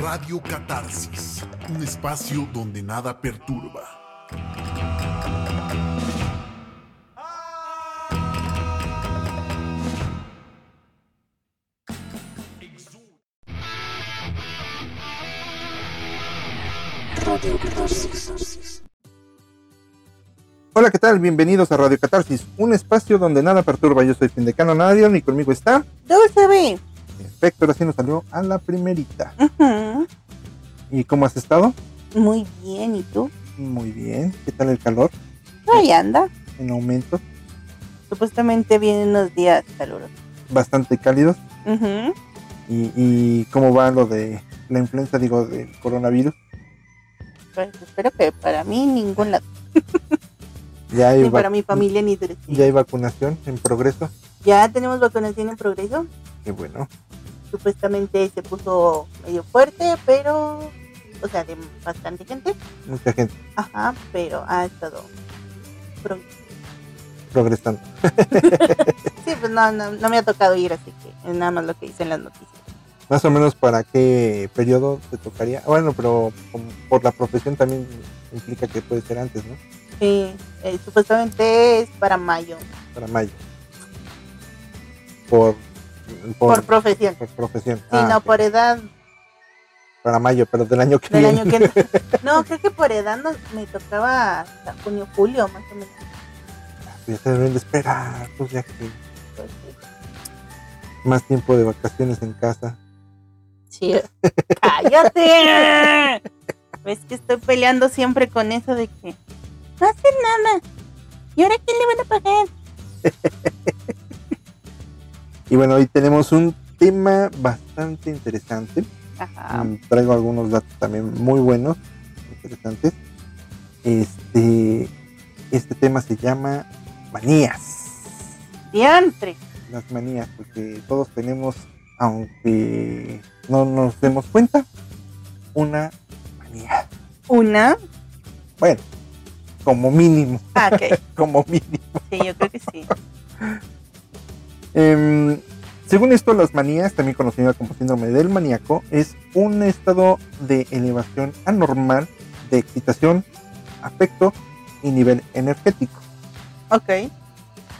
Radio Catarsis, un espacio donde nada perturba. Radio Catarsis. Hola, ¿qué tal? Bienvenidos a Radio Catarsis, un espacio donde nada perturba. Yo soy Findecano Narion y conmigo está. Dulce B. Perfecto, ahora sí nos salió a la primerita. ¿Y cómo has estado? Muy bien, ¿y tú? Muy bien. ¿Qué tal el calor? Ahí anda. En aumento. Supuestamente vienen unos días calurosos. Bastante cálidos. Ujú. ¿Y, y cómo va lo de la influenza, digo, del coronavirus? Pues espero que para mí ningún lado. ¿Ya hay, Ni para mi familia ni ¿Ya hay vacunación en progreso? Ya tenemos vacunación en progreso. Qué bueno. Supuestamente se puso medio fuerte, pero... O sea, de bastante gente. Mucha gente Ajá, pero ha estado... pro- progresando. Sí, pues no, no, no me ha tocado ir, así que es nada más lo que dicen las noticias. Más o menos para qué periodo te tocaría. Bueno, pero por la profesión también implica que puede ser antes, ¿no? Sí, eh, supuestamente es para mayo, Para mayo. Por, por, por, profesión. por profesión. Sí, Ah, no, ok. por edad Para mayo, pero del año que del viene. año que. No, creo que por edad no- me tocaba hasta junio, julio, más o menos. ya se deben de esperar, pues ya que Pues, sí. más tiempo de vacaciones en casa. Sí. ¡Cállate! Ves que estoy peleando siempre con eso de que no hacen nada. ¿Y ahora quién le van a pagar? Y bueno, hoy tenemos un tema bastante interesante. Ajá. Mm, Traigo algunos datos también muy buenos, interesantes. Este, este tema se llama manías. Diantre. Las manías, porque todos tenemos, aunque no nos demos cuenta, una manía. Una. Bueno, como mínimo, Ah, como mínimo. Sí, yo creo que sí. Em, según esto, las manías, también conocida como síndrome del maníaco, es un estado de elevación anormal de excitación, afecto y nivel energético, Ok.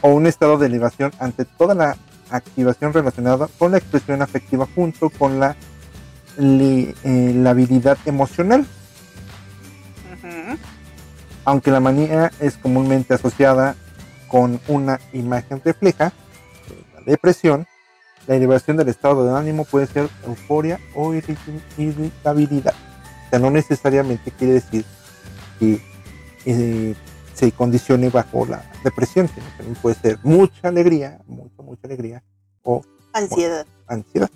o un estado de elevación ante toda la activación relacionada con la expresión afectiva junto con la, li- eh, la habilidad emocional. Aunque la manía es comúnmente asociada con una imagen refleja depresión, la elevación del estado de ánimo puede ser euforia o irritabilidad. O sea, no necesariamente quiere decir que eh, se condicione bajo la depresión, sino también puede ser mucha alegría, mucha, mucha alegría o Ansiedad. ansiedad.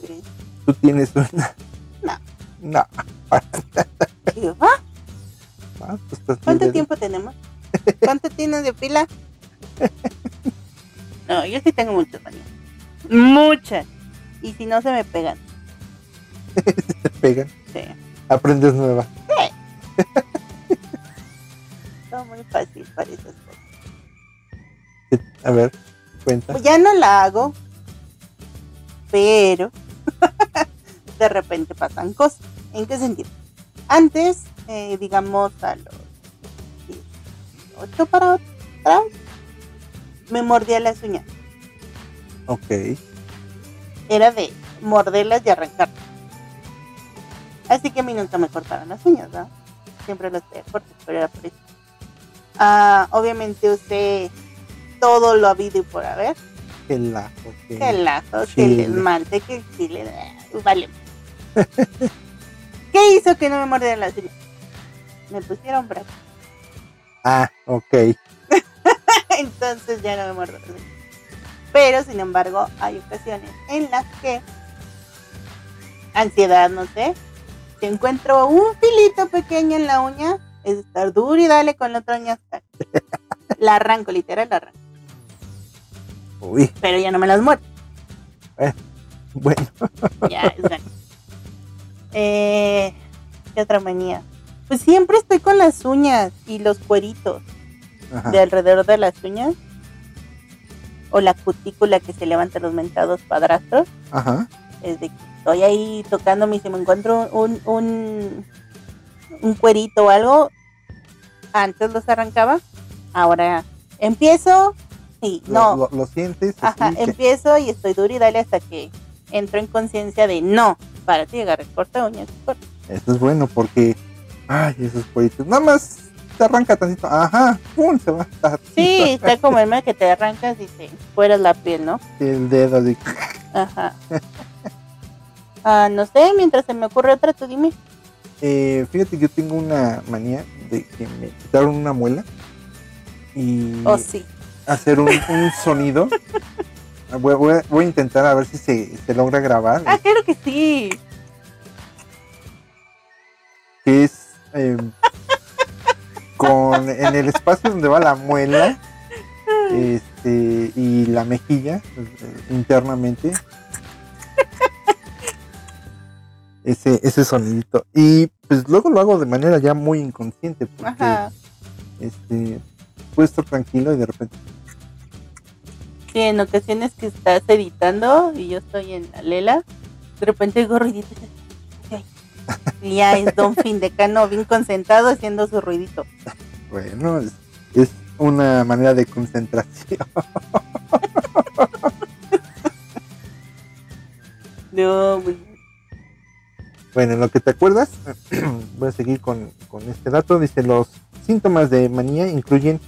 Muy bien. Tú tienes una... No. No. ¿Qué va? Ah, pues estás ¿Cuánto de- tiempo tenemos? ¿Cuánto tienes de pila? No, yo sí tengo muchas manías. Muchas. Y si no se me pegan. te pegan? Sí. Aprendes nueva. Todo muy fácil para esas cosas. A ver, cuenta. Pues ya no la hago. Pero de repente pasan cosas. ¿En qué sentido? Antes, eh, digamos a los 8 para atrás, me mordía las uñas. Ok. era de morderlas y arrancarlas. Así que a mí nunca me cortaron las uñas, ¿no? Siempre las tenía cortas, pero era por eso. Ah, obviamente usé todo lo habido y por haber. El ajo. que- Que el lazo, que el esmalte, que el chile. eh, Vale. ¿Qué hizo que no me mordieran las uñas? Me pusieron brazos. Ah, ok. Entonces ya no las uñas. Pero sin embargo, hay ocasiones en las que ansiedad, no sé, si encuentro un filito pequeño en la uña, es estar duro y dale con la otra uña hasta la arranco, literal la arranco. Uy, Pero ya no me las muerdo. bueno. Ya, exacto. Eh, ¿Qué otra manía? Pues siempre estoy con las uñas y los cueritos Ajá. de alrededor de las uñas. O la cutícula que se levanta los mentados padrastros. Ajá. es de que estoy ahí tocando y si me encuentro un, un, un cuerito o algo, antes los arrancaba, ahora empiezo y no, Lo, lo- lo sientes. ajá, que- empiezo y estoy duro y dale hasta que entro en conciencia de no, para ti agarrar corta uñas, corta. Esto es bueno porque, ay, esos cueritos, nada más te arranca tantito, ajá, pum, se va a Sí, está como el que te arrancas y te fueras la piel, ¿no? el dedo así. Ajá. Ah, no sé, mientras se me ocurre otra, tú dime. Eh, fíjate yo tengo una manía de que me quitaron una muela y Oh, sí. hacer un, un sonido. Voy, voy a, voy a intentar a ver si se, se logra grabar. Ah, claro que sí. que es eh, con en el espacio donde va la muela este y la mejilla eh, internamente ese ese sonidito y pues luego lo hago de manera ya muy inconsciente porque Ajá. este puedo estar tranquilo y de repente Sí, en ocasiones que estás editando y yo estoy en la lela, de repente oigo ruidito. Y ya es Don Findecano bien concentrado haciendo su ruidito. bueno es, es una manera de concentración No, muy bien. Bueno, en lo que te acuerdas, voy a seguir con, con este dato. Dice, los síntomas de manía incluyen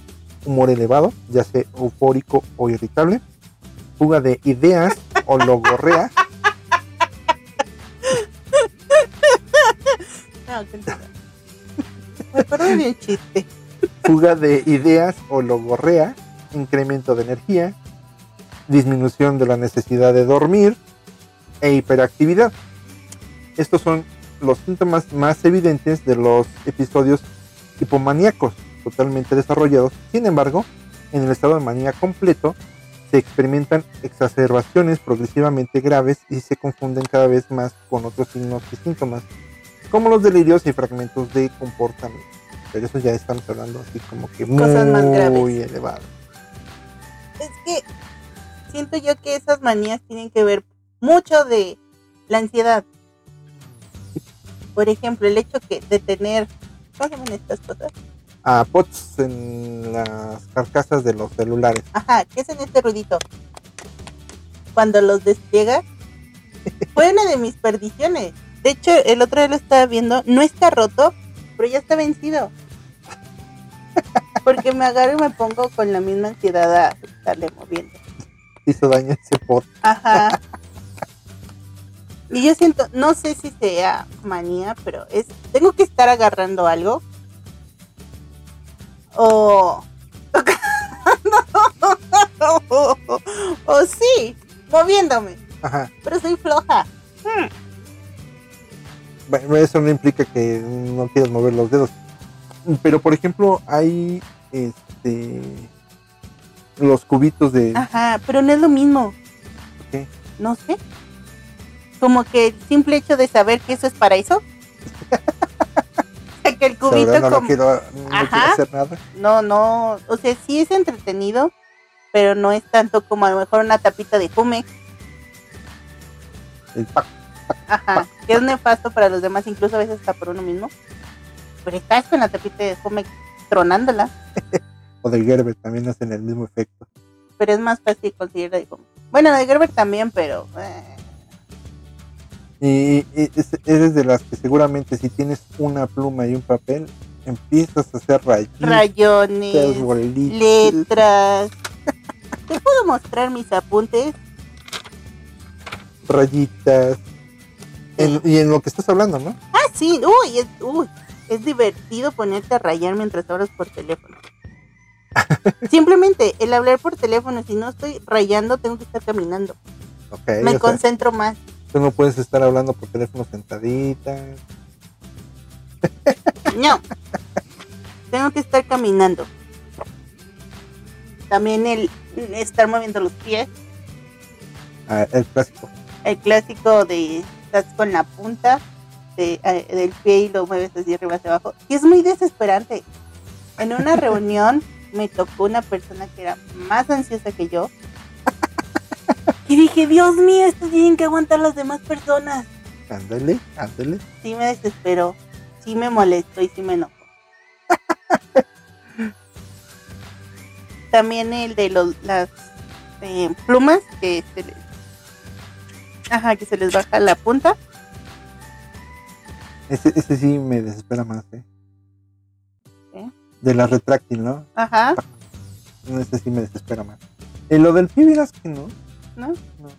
humor elevado, ya sea eufórico o irritable, fuga de ideas o logorrea, Continúa. Me chiste. fuga de ideas o logorrea, incremento de energía, disminución de la necesidad de dormir e hiperactividad. Estos son los síntomas más evidentes de los episodios hipomaníacos totalmente desarrollados. Sin embargo, en el estado de manía completo se experimentan exacerbaciones progresivamente graves y se confunden cada vez más con otros signos y síntomas, como los delirios y fragmentos de comportamiento. Pero eso ya estamos hablando así como que muy más graves. elevado. Es que siento yo que esas manías tienen que ver mucho de la ansiedad. Por ejemplo, el hecho que de tener, ¿cómo llaman estas cosas? A pots en las carcasas de los celulares. Ajá, ¿qué es en este ruidito? Cuando los despliega. Fue una de mis perdiciones. De hecho, el otro día lo estaba viendo. No está roto, pero ya está vencido. Porque me agarro y me pongo con la misma ansiedad a estarle moviendo. Hizo daño ese pot. Ajá. Y yo siento, no sé si sea manía, pero es, tengo que estar agarrando algo. O. o, o sí, moviéndome. Ajá. Pero soy floja. Bueno, eso no implica que no quieras mover los dedos. Pero por ejemplo, hay este los cubitos de Ajá, pero no es lo mismo. ¿Qué? No sé. Como que el simple hecho de saber que eso es para eso. que el cubito no, como- quiero, no quiero Ajá. hacer nada. No, no, o sea, sí es entretenido, pero no es tanto como a lo mejor una tapita de fume, El pac, ajá, que es nefasto para los demás, incluso a veces hasta por uno mismo. Pero estás con la tapita de fume tronándola, o del Gerber también hacen el mismo efecto. pero es más fácil conseguir de. Bueno, de Gerber también, pero eh, Y, y es- eres de las que seguramente si tienes una pluma y un papel, empiezas a hacer rayitas, rayones, bolitas. letras. Te puedo mostrar mis apuntes. rayitas. En- y en lo que estás hablando, ¿no? Ah, sí, uy, es, uy, es divertido ponerte a rayar mientras hablas por teléfono. Simplemente el hablar por teléfono, si no estoy rayando, tengo que estar caminando. Ok, Me sea, concentro más. tú no puedes estar hablando por teléfono sentadita. No, tengo que estar caminando. También el estar moviendo los pies, Ah, el clásico. el clásico de estás con la punta de, eh, del pie y lo mueves así arriba hacia abajo. Y es muy desesperante. En una reunión me tocó una persona que era más ansiosa que yo Y dije, Dios mío, esto tienen que aguantar las demás personas. Ándale, ándale. Sí me desesperó, sí me molestó y sí me enojó. También el de los, las eh, plumas que se les, ajá, que se les baja la punta. Ese, ese sí me desespera más, ¿eh? ¿Eh? De la retráctil, ¿no? Ajá, No, Ese sí me desespera más. Y lo del pie, verás que no. ¿no? No.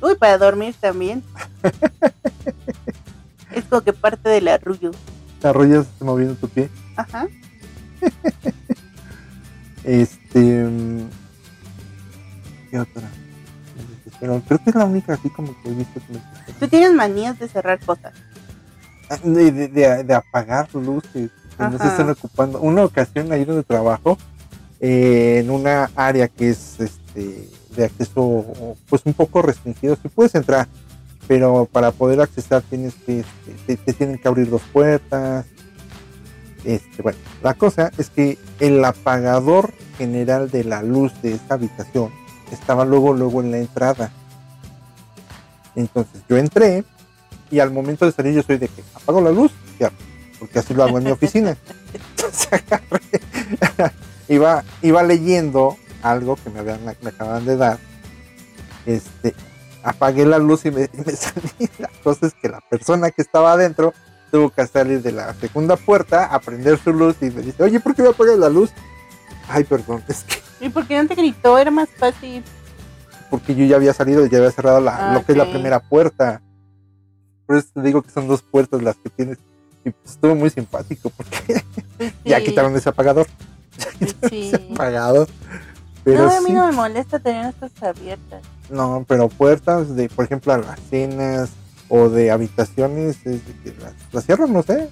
Uy, para dormir también. es como que parte del arrullo. Te arrollas moviendo tu pie. Ajá. Este. mm, ¿Qué otra? Desespera. Creo que es la única así como que he visto que me desespera. Tú tienes manías de cerrar cosas. Ah, De, de, de- de apagar luces que no se Ajá. están ocupando. Una ocasión ahí donde trabajo, eh, en una área que es este de acceso pues un poco restringido, si puedes entrar, pero para poder accesar tienes que, este, te, te tienen que abrir dos puertas. Este, bueno, la cosa es que el apagador general de la luz de esta habitación estaba luego, luego en la entrada. Entonces yo entré y al momento de salir yo soy de que apago la luz, ya, porque así lo hago en mi oficina. Entonces agarré, iba, iba leyendo algo que me, habían, me de dar. Este, apagué la luz y me, salí. La cosa es que la persona que estaba adentro tuvo que salir de la segunda puerta a prender su luz y me dice, oye, ¿por qué me apagas la luz? Ay, perdón, es que ¿Y por qué no te gritó? Era más fácil. porque yo ya había salido y ya había cerrado la, Ah, lo que es la primera puerta. Por eso te digo que son dos puertas las que tienes. Y pues estuvo muy simpático porque Pues ya quitaron ese apagador. pues sí. Ese apagador. Pero no, a mí sí, no me molesta tener estas abiertas. no, pero puertas de, por ejemplo, alacenas o de habitaciones, es de que las, las cierran, no sé.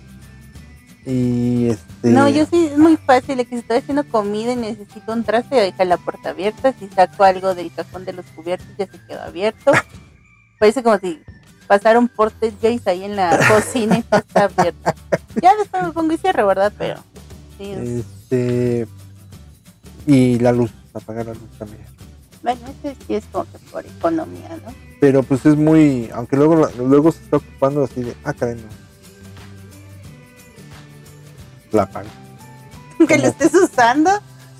Y este. No, yo sí, es muy fácil. Que si estoy haciendo comida y necesito un traste, deja la puerta abierta. Si saco algo del cajón de los cubiertos, ya se quedó abierto. Parece como si pasara un porte Jace ahí en la cocina y está abierto. Ya después me pongo y cierro, ¿verdad? Pero sí, es- Este. Y la luz, apagar la luz también. bueno, ese sí es como que por economía, ¿no? pero pues es muy aunque luego luego se está ocupando así de ah caray no la apago Que lo Como- estés usando.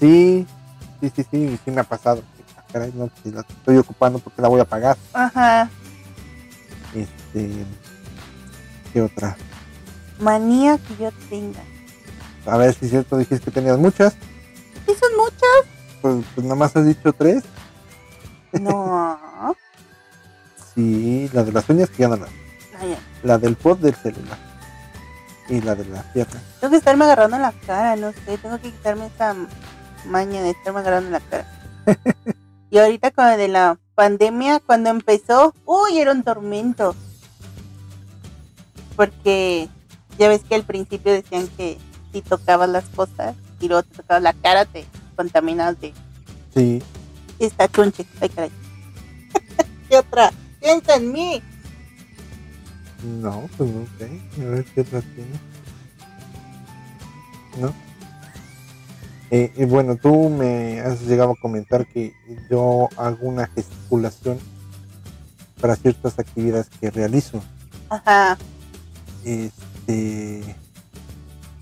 sí sí sí sí sí me ha pasado ah, caray no la estoy ocupando porque la voy a pagar Ajá. este qué otra Manía que yo tenga. a ver si es cierto dijiste que tenías muchas ¿Sí son muchas? pues, pues nada más has dicho tres No. sí la de las uñas que ya no la ay. la del pod del celular y la de la pierna Tengo que estarme agarrando en la cara, no sé. Tengo que quitarme esa maña de estarme agarrando en la cara. y ahorita con lo de la pandemia, cuando empezó, uy, era un tormento. Porque ya ves que al principio decían que si tocabas las cosas y luego te tocabas la cara, te contaminabas de sí esta chunche. Ay, caray. ¿Qué otra? Piensa en mí. No, pues no sé. A ver qué otra tiene. ¿No? Eh, y bueno, tú me has llegado a comentar que yo hago una gesticulación para ciertas actividades que realizo. Ajá. Este,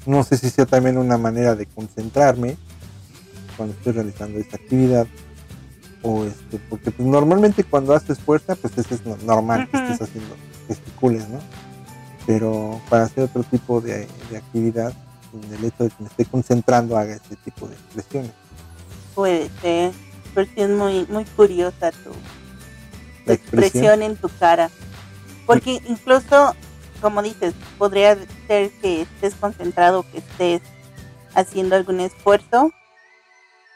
no sé si sea también una manera de concentrarme cuando estoy realizando esta actividad o este, porque pues, normalmente cuando haces fuerza, pues eso es no- normal que estés haciendo gesticules, ¿no? Pero para hacer otro tipo de, de actividad, en el hecho de que me esté concentrando, haga este tipo de expresiones. Puede ser. Pero sí es muy, muy curiosa tu, expresión. expresión. en tu cara. Porque incluso, como dices, podría ser que estés concentrado, que estés haciendo algún esfuerzo,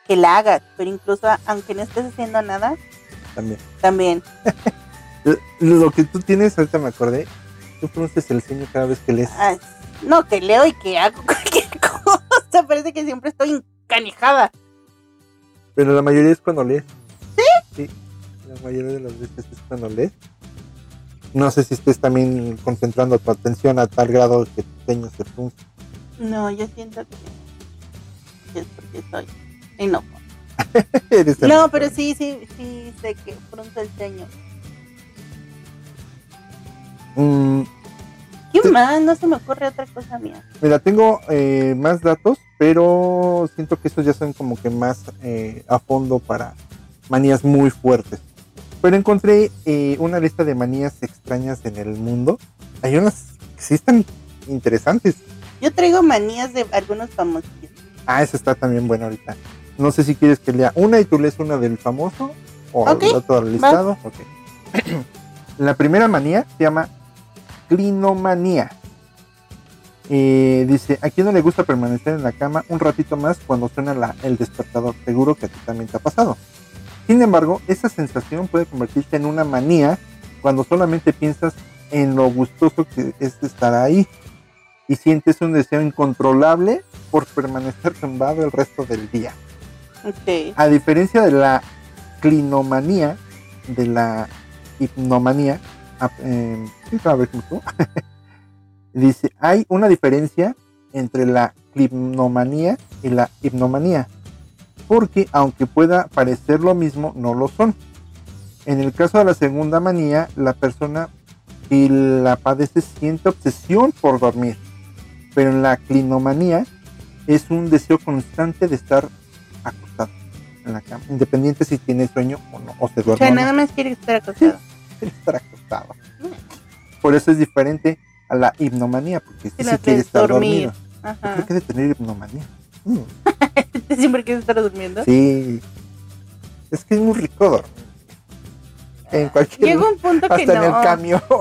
que la hagas, pero incluso aunque no estés haciendo nada, También. también. Lo que tú tienes, ahorita me acordé, tú pronuncias el ceño cada vez que lees. ah, no, que leo y que hago cualquier cosa. Parece que siempre estoy encanijada. Pero la mayoría es cuando lees. ¿Sí? Sí. La mayoría de las veces es cuando lees. No sé si estés también concentrando tu atención a tal grado que tu ceño se frunce. No, yo siento que es porque soy el No, pero sí, sí, sí, sé que frunzo el ceño. Mm, ¿Qué más? No se me ocurre otra cosa mía. Mira, tengo eh, más datos, pero siento que estos ya son como que más eh, a fondo para manías muy fuertes. Pero encontré eh, una lista de manías extrañas en el mundo. Hay unas que sí están interesantes. Yo traigo manías de algunos famosos. Ah, esa está también buena ahorita. No sé si quieres que lea una y tú lees una del famoso o Ok, el otro listado. Ok. La primera manía se llama clinomanía. Eh, dice, ¿a quién no le gusta permanecer en la cama un ratito más cuando suena la- el despertador? Seguro que a ti también te ha pasado. Sin embargo, esa sensación puede convertirse en una manía cuando solamente piensas en lo gustoso que es estar ahí y sientes un deseo incontrolable por permanecer tumbado el resto del día. Ok. A diferencia de la clinomanía, de la hipnomanía, em, dice, hay una diferencia entre la clinomanía y la hipnomanía, porque aunque pueda parecer lo mismo, no lo son. En el caso de la segunda manía, la persona que la padece siente obsesión por dormir, pero en la clinomanía es un deseo constante de estar acostado en la cama, independiente si tiene sueño o no, o se duerme. sea, o no, nada más quiere estar acostado. quiere estar acostado. Por eso es diferente a la hipnomanía, porque sí, Sí, quiere estar dormir. dormido. ¿Por Ajá. qué de tener hipnomanía? Mm, Siempre quieres estar durmiendo. sí. Es que es muy rico dormir. En cualquier Llega un punto que hasta en el camión.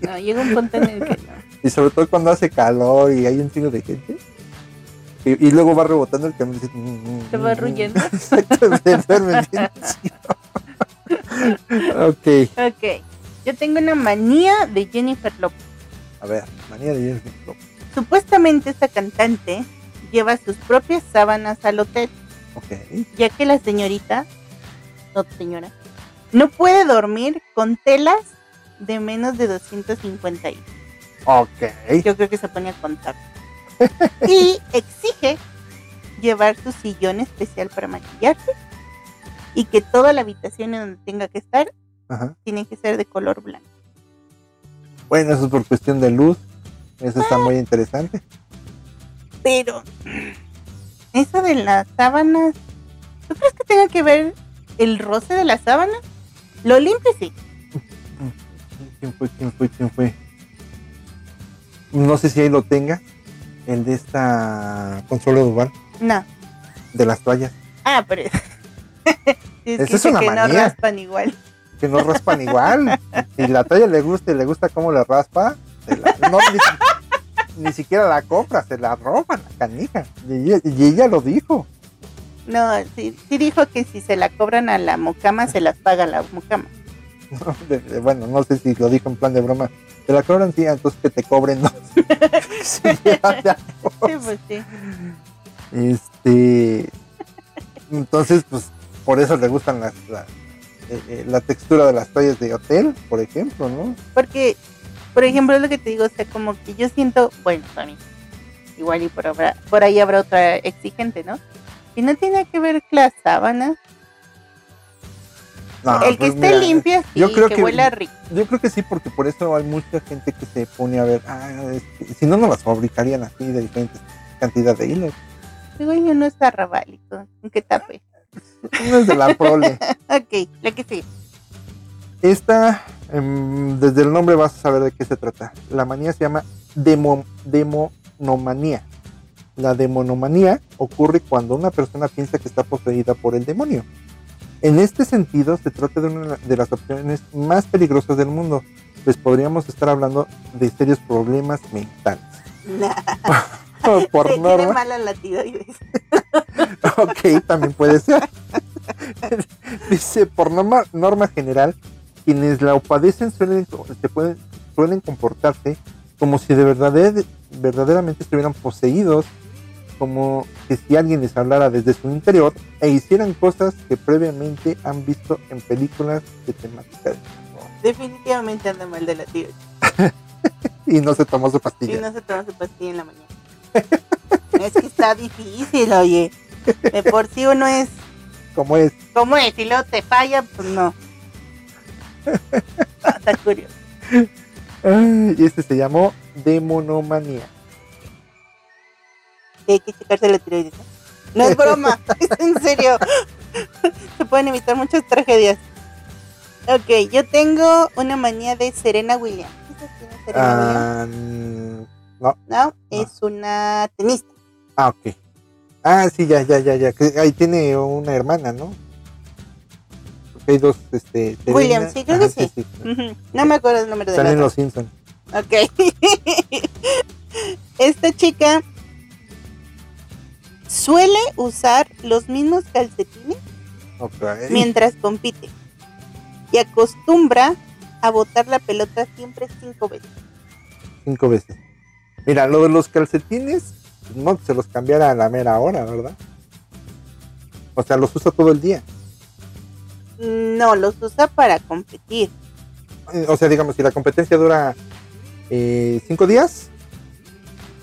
No, llega un punto en el que no. y sobre todo cuando hace calor y hay un chingo de gente. Y, y luego va rebotando el camión. dice, "Mm, Se va mm, ruyendo. Exacto, se duerme bien chido. ok, Ok. Yo tengo una manía de Jennifer Lopez. a ver, manía de Jennifer Lopez. Supuestamente esta cantante lleva sus propias sábanas al hotel, Ok, ya que la señorita, no señora, no puede dormir con telas de menos de 250 y ok. yo creo que se pone a contar. Y exige llevar su sillón especial para maquillarse y que toda la habitación en donde tenga que estar Ajá. tiene que ser de color blanco. Bueno, eso es por cuestión de luz. Eso está muy interesante. Pero eso de las sábanas, ¿tú crees que tenga que ver el roce de las sábanas? Lo limpio sí. ¿Quién fue? ¿Quién fue? ¿Quién fue? No sé si ahí lo tenga. El de esta Consuelo Duval, No. de las toallas. Ah, pero es que, es una que no manía. raspan igual. Que no raspan igual. Si la toalla le gusta y le gusta cómo le raspa, se la- no, ni, si- ni siquiera la compra, se la roban la canija. Y ella, y ella lo dijo. No, sí, sí dijo que si se la cobran a la mucama, se las paga la mucama. ¿no? De- de- bueno, no sé si lo dijo en plan de broma. Te la cobran, sí, entonces que te cobren dos. Sí. Sí, pues sí. Este. Entonces, pues, por eso le gustan las, la, eh, eh, la textura de las toallas de hotel, por ejemplo, ¿no? Porque, por ejemplo, es lo que te digo, o sea, como que yo siento, bueno, para mí, igual y por, habrá- por ahí habrá otra exigente, ¿no? Y no tiene que ver con las sábanas. No, el que pues, esté mira, limpio, sí, yo creo que, que- huela rico. Yo creo que sí, porque por eso hay mucha gente que se pone a ver, ah, si no, no las fabricarían así de diferentes cantidad de hilos. Digo, yo no es arrabálico, ¿en qué tape? Es de la prole. Ok, la que sí. Esta, em, desde el nombre vas a saber de qué se trata. La manía se llama demo, demonomanía. La demonomanía ocurre cuando una persona piensa que está poseída por el demonio. En este sentido, se trata de una de las opciones más peligrosas del mundo, pues podríamos estar hablando de serios problemas mentales. Nah, por tiene norma, mala la tiroides. ok, también puede ser. Dice, por norma, norma general, quienes la padecen suelen, se pueden, suelen comportarse como si de verdad, verdaderamente estuvieran poseídos, como que si alguien les hablara desde su interior e hicieran cosas que previamente han visto en películas de temática. Definitivamente anda mal de la tiroides. y no se tomó su Y pastilla. no se toma su pastilla en la mañana. Es que está difícil, oye. De por sí uno es como es. como es, y luego te falla, pues no. Ah, Está curioso. Y este se llamó Demonomanía. hay que checarse la tiroides. ¿no? Es broma, es en serio. Se pueden evitar muchas tragedias. Ok, yo tengo una manía de Serena Williams. ¿Qué es quién es Serena Williams? Ah, No, es una tenista. ah, ok. Ah, sí, ya, ya, ya, ya. que Ahí tiene una hermana, ¿no? Hay dos, este. Serena. Williams, sí, creo que Ajá, sí. sí. No me acuerdo el nombre de Están la los Simpsons. Ok. Esta chica suele usar los mismos calcetines mientras compite y acostumbra a botar la pelota siempre cinco veces. Cinco veces. Mira, lo de los calcetines, no que se los cambiara a la mera hora, ¿verdad? O sea, los usa todo el día. No, los usa para competir. O sea, digamos, si la competencia dura eh, cinco días,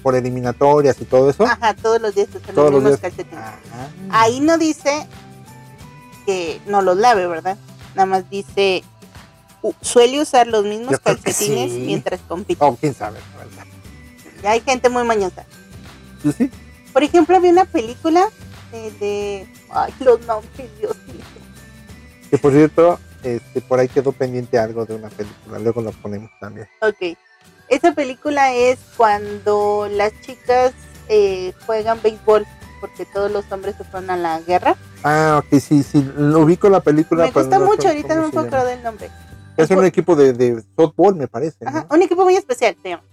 por eliminatorias y todo eso. Ajá, todos los días usa Todos los los mismos días. calcetines. Ajá. Ahí no dice que no los lave, ¿verdad? Nada más dice suele usar los mismos Yo calcetines sí. mientras compite. Oh, quién sabe, la verdad. Hay gente muy mañosa. Sí, sí. Por ejemplo, había una película de... Ay, los nombres, Dios mío. Que por cierto, este, por ahí quedó pendiente algo de una película. Luego lo ponemos también. Ok. Esa película es cuando las chicas eh, juegan béisbol porque todos los hombres se fueron a la guerra. Ah, ok, sí, sí. Lo ubico la película. Me gusta mucho, ahorita no me acordar del nombre. Es un equipo de, de softball, me parece. ¿no? Ajá, un equipo muy especial, llama.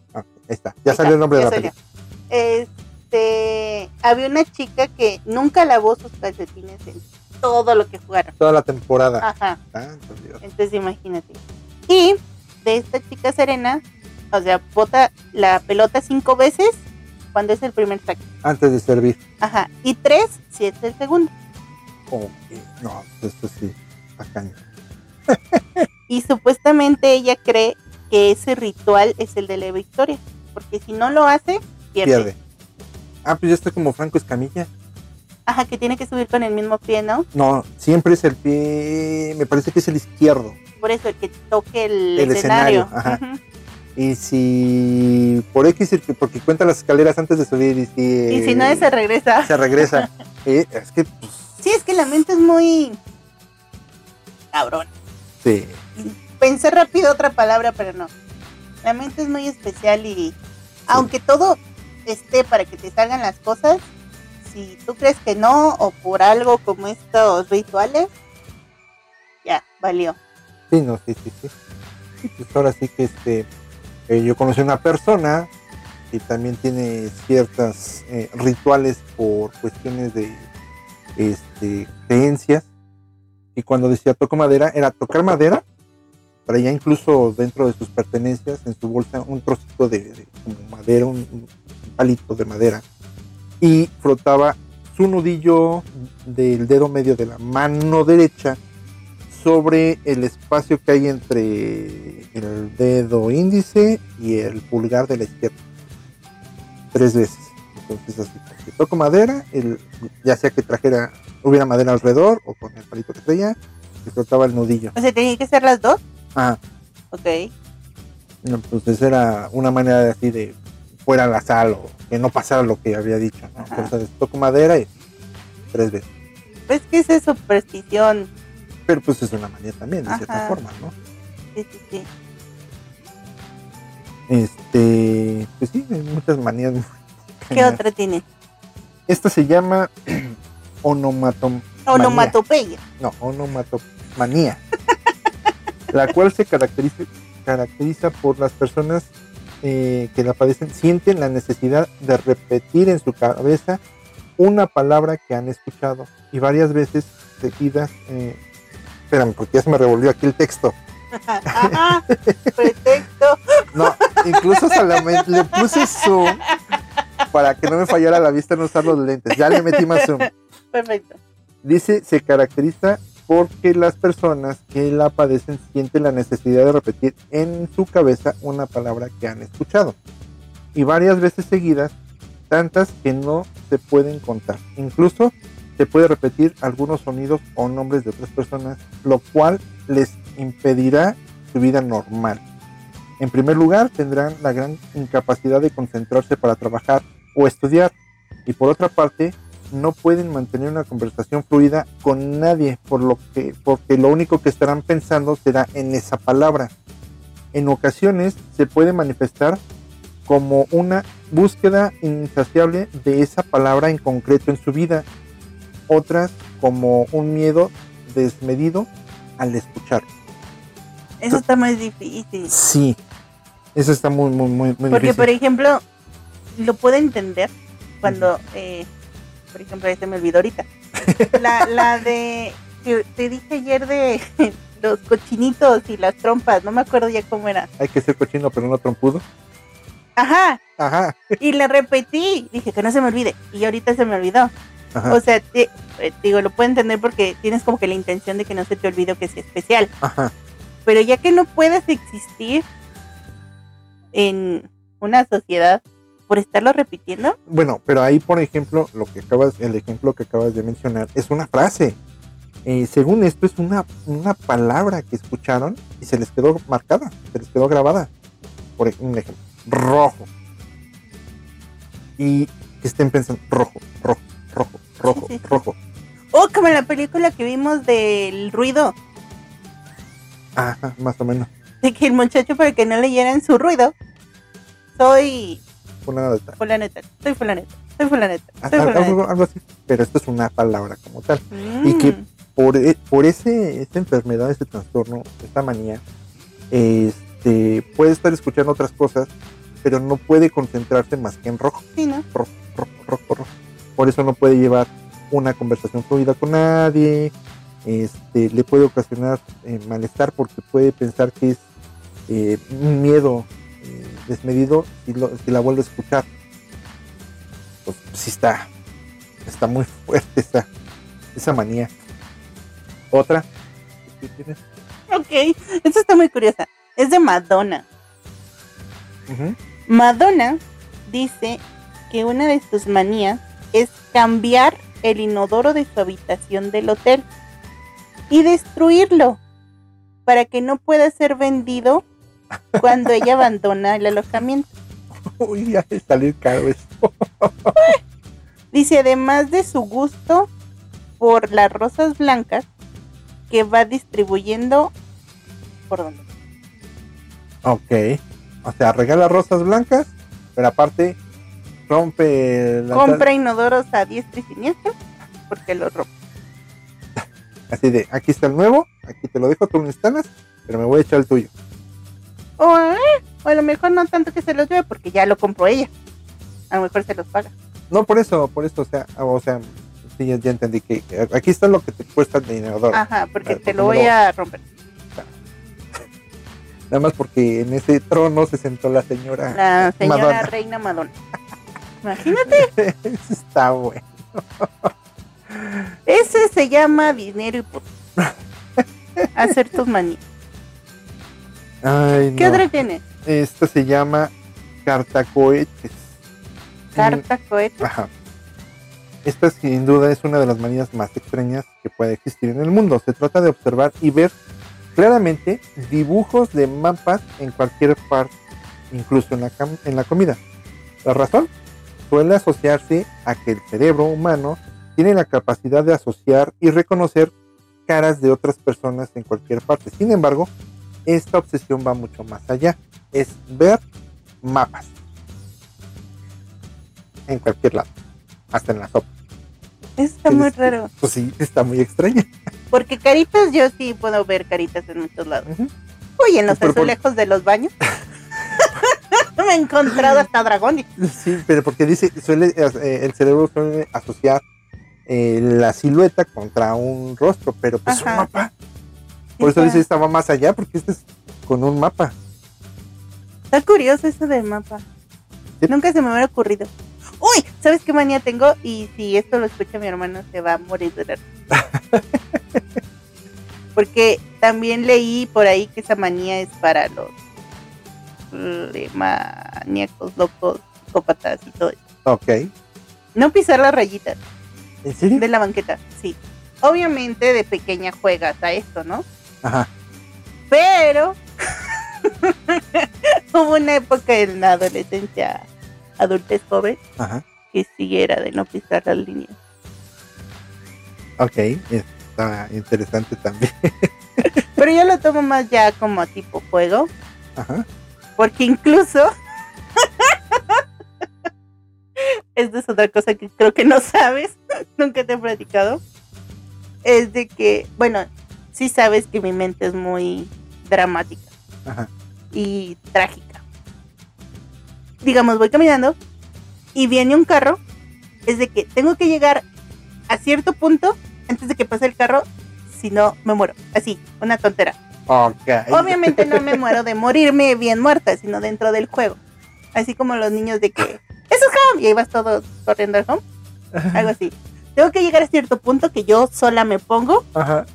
Ahí está. Ya salió el nombre de la película. Este, había una chica que nunca lavó sus calcetines en todo lo que jugaron. Toda la temporada. Ajá, Dios. entonces imagínate. Y de esta chica Serena, o sea, bota la pelota cinco veces cuando es el primer saque. Antes de servir. Ajá, y tres si es el segundo. Ok. No, esto sí. Acá. Y supuestamente ella cree que ese ritual es el de la victoria, porque si no lo hace, pierde. Pierde. Ah, pues ya está como Franco Escamilla. Ajá, que tiene que subir con el mismo pie, ¿no? No, siempre es el pie. Me parece que es el izquierdo. Por eso el que toque el, El escenario. escenario, ajá. Y si por X, porque cuenta las escaleras antes de subir y si, Y si no, se regresa. se regresa. Eh, es que, pues, Sí, es que la mente es muy cabrón. sí. Pensé rápido otra palabra, pero no. La mente es muy especial y aunque todo esté para que te salgan las cosas, si tú crees que no o por algo como estos rituales, ya, valió. Sí, no, sí, sí, sí. Pues ahora sí que este, eh, yo conocí a una persona que también tiene ciertas eh, rituales por cuestiones de este, creencias. Y cuando decía toco madera, era tocar madera, traía incluso dentro de sus pertenencias, en su bolsa, un trocito de, madera, un, palito de madera. Y frotaba su nudillo del dedo medio de la mano derecha sobre el espacio que hay entre el dedo índice y el pulgar de la izquierda. Tres veces. Entonces así, que toco madera, el, ya sea que trajera, hubiera madera alrededor o con el palito que traía, y frotaba el nudillo. O sea, tenía que ser las dos. Ah, Ok. entonces era una manera de así de fuera la sal o que no pasara lo que había dicho. ¿no? Entonces toco madera y tres veces. Pues que esa es superstición. Pero pues es una manera también, de cierta forma, ¿no? Sí, sí, sí. Este, pues sí, hay muchas manías. muy ¿Qué otra tiene? Esta se llama onomatom Onomatopeya. no, onomatomanía, la cual se caracteriza, caracteriza por las personas eh, que la padecen, sienten la necesidad de repetir en su cabeza una palabra que han escuchado y varias veces seguidas. Eh, espérame, porque ya se me revolvió aquí el texto. Pretexto. No, incluso solamente le puse zoom para que no me fallara la vista no usar los lentes. Ya le metí más zoom. Perfecto. Dice, se caracteriza porque las personas que la padecen sienten la necesidad de repetir en su cabeza una palabra que han escuchado. Y varias veces seguidas, tantas que no se pueden contar. Incluso se puede repetir algunos sonidos o nombres de otras personas, lo cual les impedirá su vida normal. En primer lugar, tendrán la gran incapacidad de concentrarse para trabajar o estudiar. Y por otra parte, no pueden mantener una conversación fluida con nadie, por lo que, porque lo único que estarán pensando será en esa palabra. En ocasiones se puede manifestar como una búsqueda insaciable de esa palabra en concreto en su vida, otras como un miedo desmedido al escuchar. Eso está muy difícil. Sí, eso está muy, muy, muy, muy Porque, difícil. por ejemplo, lo puedo entender cuando, eh, por ejemplo, ahí se me olvidó ahorita. La, la de, que te dije ayer de los cochinitos y las trompas, no me acuerdo ya cómo era. Hay que ser cochino pero no trompudo. Ajá, Ajá, y la repetí, dije que no se me olvide, y ahorita se me olvidó. ajá, O sea, te- eh, digo, lo puedo entender porque tienes como que la intención de que no se te olvide que sea especial. ajá. Pero ya que no puedes existir en una sociedad por estarlo repitiendo, Bueno, pero ahí, por ejemplo, lo que acabas, el ejemplo que acabas de mencionar es una frase. Eh, según esto, es una, una palabra que escucharon y se les quedó marcada, se les quedó grabada. Por un ejemplo, rojo. Y que estén pensando, rojo, rojo, rojo, rojo, Sí, rojo. o como en la película que vimos del ruido, Ajá, más o menos. de que el muchacho para que no leyeran su ruido, soy Tal. fulaneta, soy fulaneta, soy fulaneta, Ah, soy Algo, fulaneta. algo así. Pero esto es una palabra como tal. y que- Mm, por, e- por ese, esta enfermedad, ese trastorno, esta manía, este, puede estar escuchando otras cosas, pero no puede concentrarse más que en rojo, sí, ¿no? rojo, rojo, rojo, rojo. Por eso no puede llevar una conversación fluida con nadie, este, le puede ocasionar eh, malestar porque puede pensar que es eh, un miedo eh, desmedido si, lo- si la vuelve a escuchar. Pues sí está, está muy fuerte esa, esa manía. Otra. Ok, esta está muy curiosa. Es de Madonna. Madonna dice que una de sus manías es cambiar el inodoro de su habitación del hotel y destruirlo para que no pueda ser vendido cuando ella abandona el alojamiento. Uy, ya de salir caro esto. Dice, además de su gusto por las rosas blancas que va distribuyendo por donde. Ok. O sea, regala rosas blancas, pero aparte rompe la Compra inodoros a diestra y siniestra porque lo rompe. así de aquí está el nuevo, aquí te lo dejo, tú lo instalas, pero me voy a echar el tuyo. O, eh, o a lo mejor no tanto que se los lleve porque ya lo compró ella. A lo mejor se los paga. No por eso, por eso, o sea, o sea, sí, ya, entendí que que aquí está lo que te cuesta el inodoro. Ajá, porque Ah, te lo voy lo- a romper. Nada más porque en ese trono se sentó la señora La señora Madonna. reina Madonna. Imagínate, Eso está bueno. ese se llama dinero y puto. Hacer tus manías. Ay, ¿Qué no. otra tiene? Esta se llama cartacoetes. Carta, cohete. Ajá. Esta sin duda es una de las manías más extrañas que puede existir en el mundo. Se trata de observar y ver claramente dibujos de mapas en cualquier parte, incluso en la, en la comida. La razón suele asociarse a que el cerebro humano tiene la capacidad de asociar y reconocer caras de otras personas en cualquier parte. Sin embargo, esta obsesión va mucho más allá. Es ver mapas en cualquier lado, hasta en la sopa. Está Sí, muy es- raro. Pues sí, está muy extraña. Porque caritas yo sí puedo ver caritas en muchos lados. Ujú. Uy, en los Pero por- azulejos de los baños. Me he encontrado hasta dragones. Sí, pero porque dice, suele, eh, el cerebro suele asociar eh, la silueta contra un rostro, pero pues Ajá. un mapa. Por eso dice, estaba más allá, porque este es con un mapa. Está curioso eso del mapa. Sí. Nunca se me hubiera ocurrido. Uy, ¿sabes qué manía tengo? Y si esto lo escucha mi hermano, se va a morir de. Porque también leí por ahí que esa manía es para los eh, maníacos, locos, psicópatas y todo eso. Ok. No pisar las rayitas. ¿En serio? de la banqueta, sí. Obviamente de pequeña juegas a esto, ¿no? Ajá. Pero hubo una época en la adolescencia, adultez joven, Ajá. que sí era de no pisar las líneas. Ok. Está interesante también. Pero yo lo tomo más ya como tipo juego, Ajá. porque incluso esta es otra cosa que creo que no sabes, nunca te he platicado, es de que, bueno, sí sabes que mi mente es muy dramática Ajá. y trágica. Digamos, voy caminando y viene un carro, es de que tengo que llegar a cierto punto antes de que pase el carro, si no me muero. Así, una tontera. Obviamente no me muero de morirme bien muerta, sino dentro del juego. Así como los niños de que, eso es home, y ahí vas todo corriendo al home, algo así. Tengo que llegar a cierto punto que yo sola me pongo Ajá.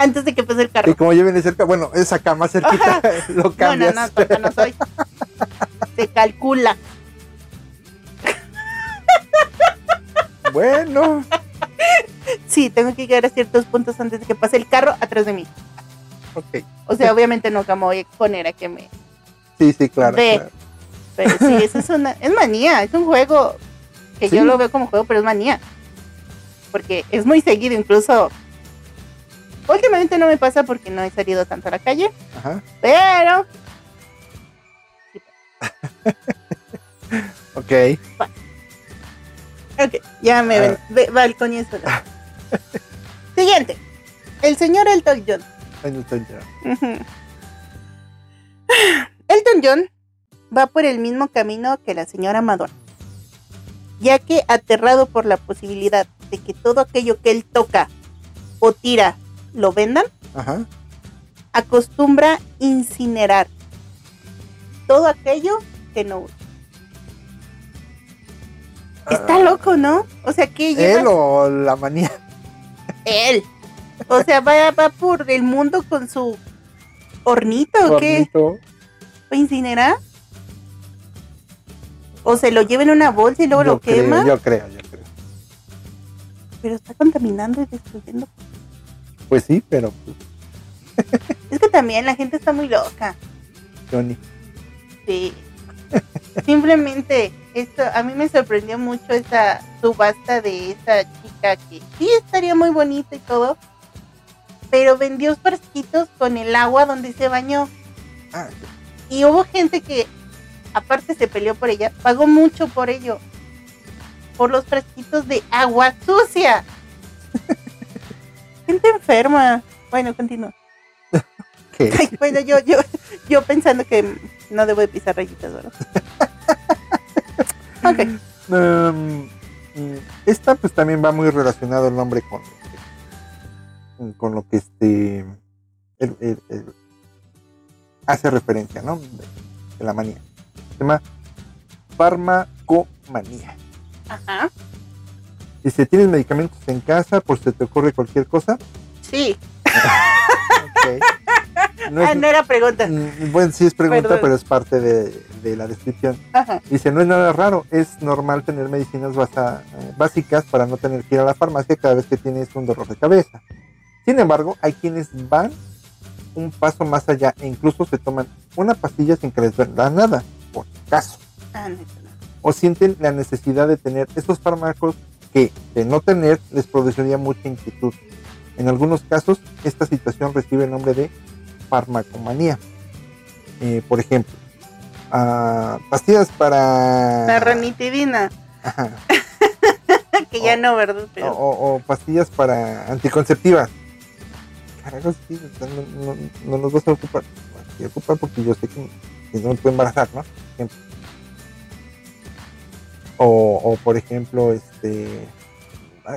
Antes de que pase el Y carro. como yo viene cerca, bueno, es acá más cerquita, lo No, no, cambias. no, tonta no soy. Se calcula. Bueno. Sí, tengo que llegar a ciertos puntos antes de que pase el carro atrás de mí. Ok. O sea, obviamente nunca me voy a exponer a que me... Sí, sí, claro. Ve. claro. Pero sí, eso es una... Es manía, es un juego que Sí. yo lo veo como juego, pero es manía. Porque es muy seguido, incluso... Últimamente no me pasa porque no he salido tanto a la calle, Ajá. pero... Ok. Ok, ya me ven. Ve, balconié sola. Siguiente. El señor Elton John. Ya. Ujú. Elton John va por el mismo camino que la señora Madonna, ya que aterrado por la posibilidad de que todo aquello que él toca o tira lo vendan, Ajá. acostumbra incinerar todo aquello que no usa. Está Ah. loco, ¿no? O sea, que Él o la manía. él. O sea, va, va por el mundo con su hornito o qué? Hornito. ¿Va a incinerar? ¿O se lo lleva en una bolsa y luego Yo lo quema? Yo creo, yo creo. Pero está contaminando y destruyendo. Pues sí, pero pues, Es que también la gente está muy loca. Johnny. Sí. Simplemente, esto, a mí me sorprendió mucho esa subasta de esa chica que sí estaría muy bonita y todo, pero vendió frasquitos con el agua donde se bañó. Ah, Y hubo gente que, aparte se peleó por ella, pagó mucho por ello. Por los frasquitos de agua sucia. Gente enferma. Bueno, continúa. Ay, bueno, yo, yo, yo pensando que no debo de pisar rayitas, ¿verdad? ok. Um, mm, esta pues también va muy relacionado el nombre con con lo que este el- el- el- hace referencia, ¿no? De, de la manía. Se llama farmacomanía. Ajá. Y si tienes medicamentos en casa, por si te ocurre cualquier cosa, Sí. ok. No Ah, no era pregunta. mm, bueno, sí es pregunta, Perdón. pero es parte de, de la descripción. Ajá. Dice, no es nada raro, es normal tener medicinas basa- eh, básicas para no tener que ir a la farmacia cada vez que tienes un dolor de cabeza. Sin embargo, hay quienes van un paso más allá e incluso se toman una pastilla sin que les duela nada, por si acaso, Ah, no, no. o sienten la necesidad de tener esos fármacos que, de no tener, les produciría mucha inquietud. En algunos casos, esta situación recibe el nombre de farmacomanía. Eh, por ejemplo, ah, pastillas para... La ranitidina. Ajá. que ya no, ¿verdad? o, Pero, o- o pastillas para anticonceptivas. Carajo, sí, no, no, no nos vas a ocupar. Bueno, ocupar porque yo sé que, que no me puedo embarazar, ¿no? Por ejemplo. O, o, por ejemplo, este.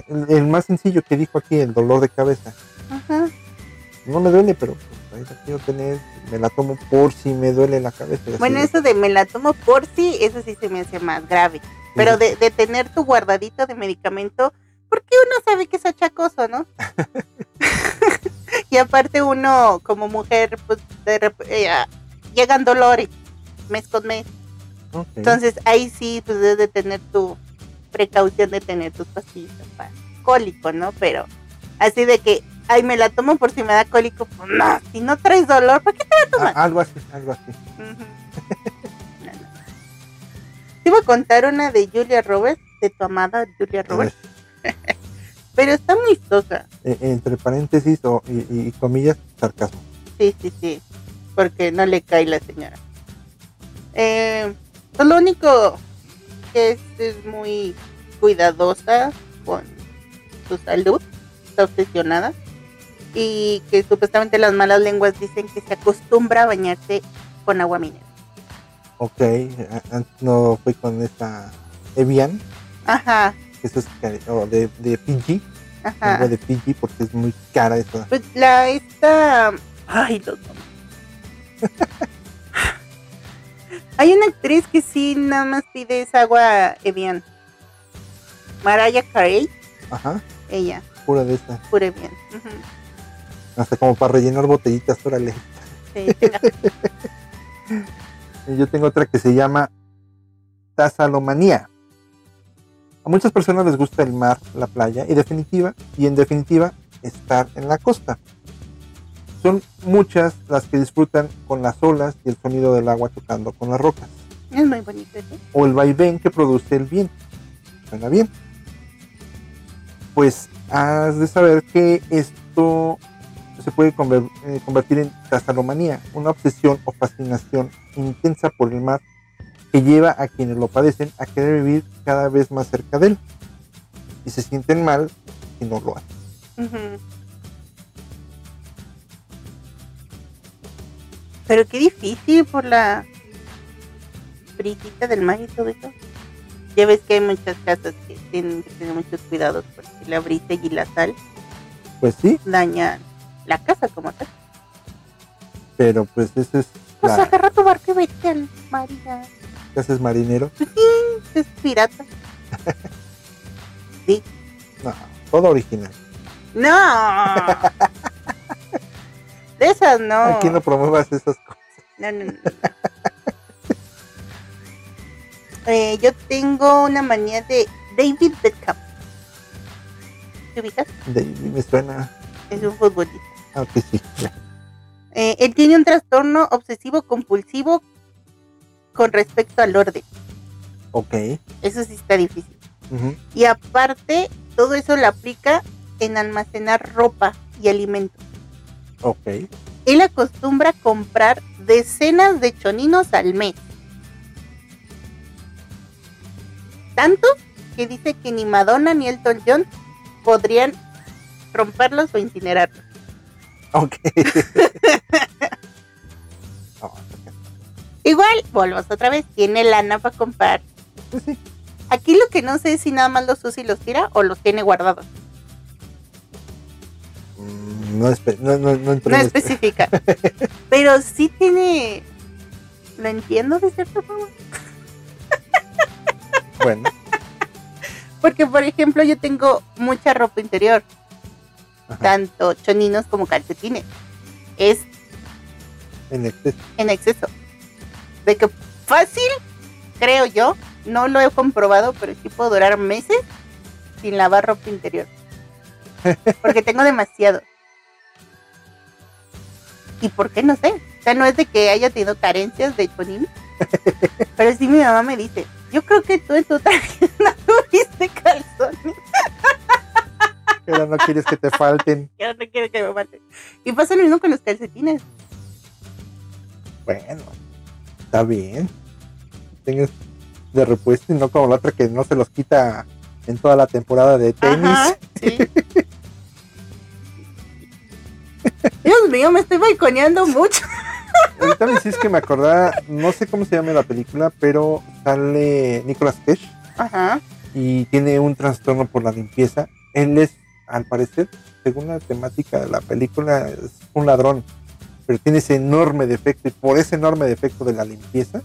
El, el más sencillo que dijo aquí, el dolor de cabeza. Ajá. No me duele, pero pues, ahí la quiero tener. Me la tomo por si me duele la cabeza. así Bueno, eso de me la tomo por sí, eso sí se me hace más grave. Pero de, de tener tu guardadito de medicamento, porque uno sabe que es achacoso, ¿no? y aparte uno, como mujer, pues de eh, ah, llegan dolores mes con mes. Entonces ahí sí, pues debes de tener tu precaución de tener tus pastillitas para cólico, ¿no? Pero así de que, ay, me la tomo por si me da cólico, pues no, si no traes dolor, ¿para qué te la Ah, tomas? algo así, algo así. Ujú. No, no. Te iba a contar una de Julia Roberts, de tu amada Julia Roberts, pero está muy sosa. Eh, entre paréntesis o, y, y comillas, sarcasmo. Sí, sí, sí, porque no le cae la señora. Eh, lo único que es, es muy cuidadosa con su salud, está obsesionada y que supuestamente las malas lenguas dicen que se acostumbra a bañarse con agua mineral. Ok, no fue con esta Evian, Ajá, eso es de, de Fiji, ajá. algo de Fiji porque es muy cara esa. Pues la esta. Ay, los nombres. Hay una actriz que sí nada más pide esa agua Evian. Mariah Carey, Ajá, ella, pura de esta. pura Evian. Ujú. Hasta como para rellenar botellitas, órale. Sí, Y yo tengo otra que se llama Tasalomanía. A muchas personas les gusta el mar, la playa y definitiva y en definitiva estar en la costa. Son muchas las que disfrutan con las olas y el sonido del agua tocando con las rocas es muy bonito eso. o el vaivén que produce el viento. Suena bien. Pues has de saber que esto se puede eh, convertir en tasalomanía, una obsesión o fascinación intensa por el mar que lleva a quienes lo padecen a querer vivir cada vez más cerca de él y se sienten mal si no lo hacen. Pero qué difícil por la brisita del mar y todo eso. Ya ves que hay muchas casas que tienen que tener muchos cuidados porque la brisa y la sal Pues sí, dañan la casa como tal. pero pues ese es Pues la agarra tu barco y vete al mar y ya. que haces marinero. Es pirata. Sí. No, todo original. No. De esas no. Aquí no promuevas esas cosas. No, no, no. Eh, yo tengo una manía de David Beckham. ¿Te ubicas? De, me suena. Es un futbolista. Aunque sí. ya. Eh, él tiene un trastorno obsesivo compulsivo con respecto al orden. Ok. Eso sí está difícil. Y aparte, todo eso lo aplica en almacenar ropa y alimentos. Ok. Él acostumbra comprar decenas de choninos al mes. Tanto que dice que ni Madonna ni Elton John podrían romperlos o incinerarlos. Ok. Igual, volvemos otra vez, tiene lana para comprar. Aquí lo que no sé es si nada más los usa y los tira o los tiene guardados. No, espe- no, no, no No especifica. Pero sí tiene... Lo entiendo de cierta forma. Bueno, Porque, por ejemplo, yo tengo mucha ropa interior. Ajá. Tanto choninos como calcetines. Es en exceso. en exceso. De que fácil, creo yo, no lo he comprobado, pero sí puedo durar meses sin lavar ropa interior. Porque tengo demasiado. ¿Y por qué? No sé. O sea, no es de que haya tenido carencias de choninos. Pero sí mi mamá me dice, yo creo que tú en tu traje no tuviste calzones. Pero no quieres que te falten. No te quiero que me falte. Y pasa lo mismo con los calcetines. Bueno, está bien. Tengas de repuesto y no como la otra que no se los quita en toda la temporada de tenis. Ajá, sí. Dios mío, me estoy balconeando mucho. Ahorita me hiciste que me acordara, no sé cómo se llama la película, pero sale Nicolas Cage Ajá. y tiene un trastorno por la limpieza. Él es, al parecer, según la temática de la película, es un ladrón, pero tiene ese enorme defecto y por ese enorme defecto de la limpieza,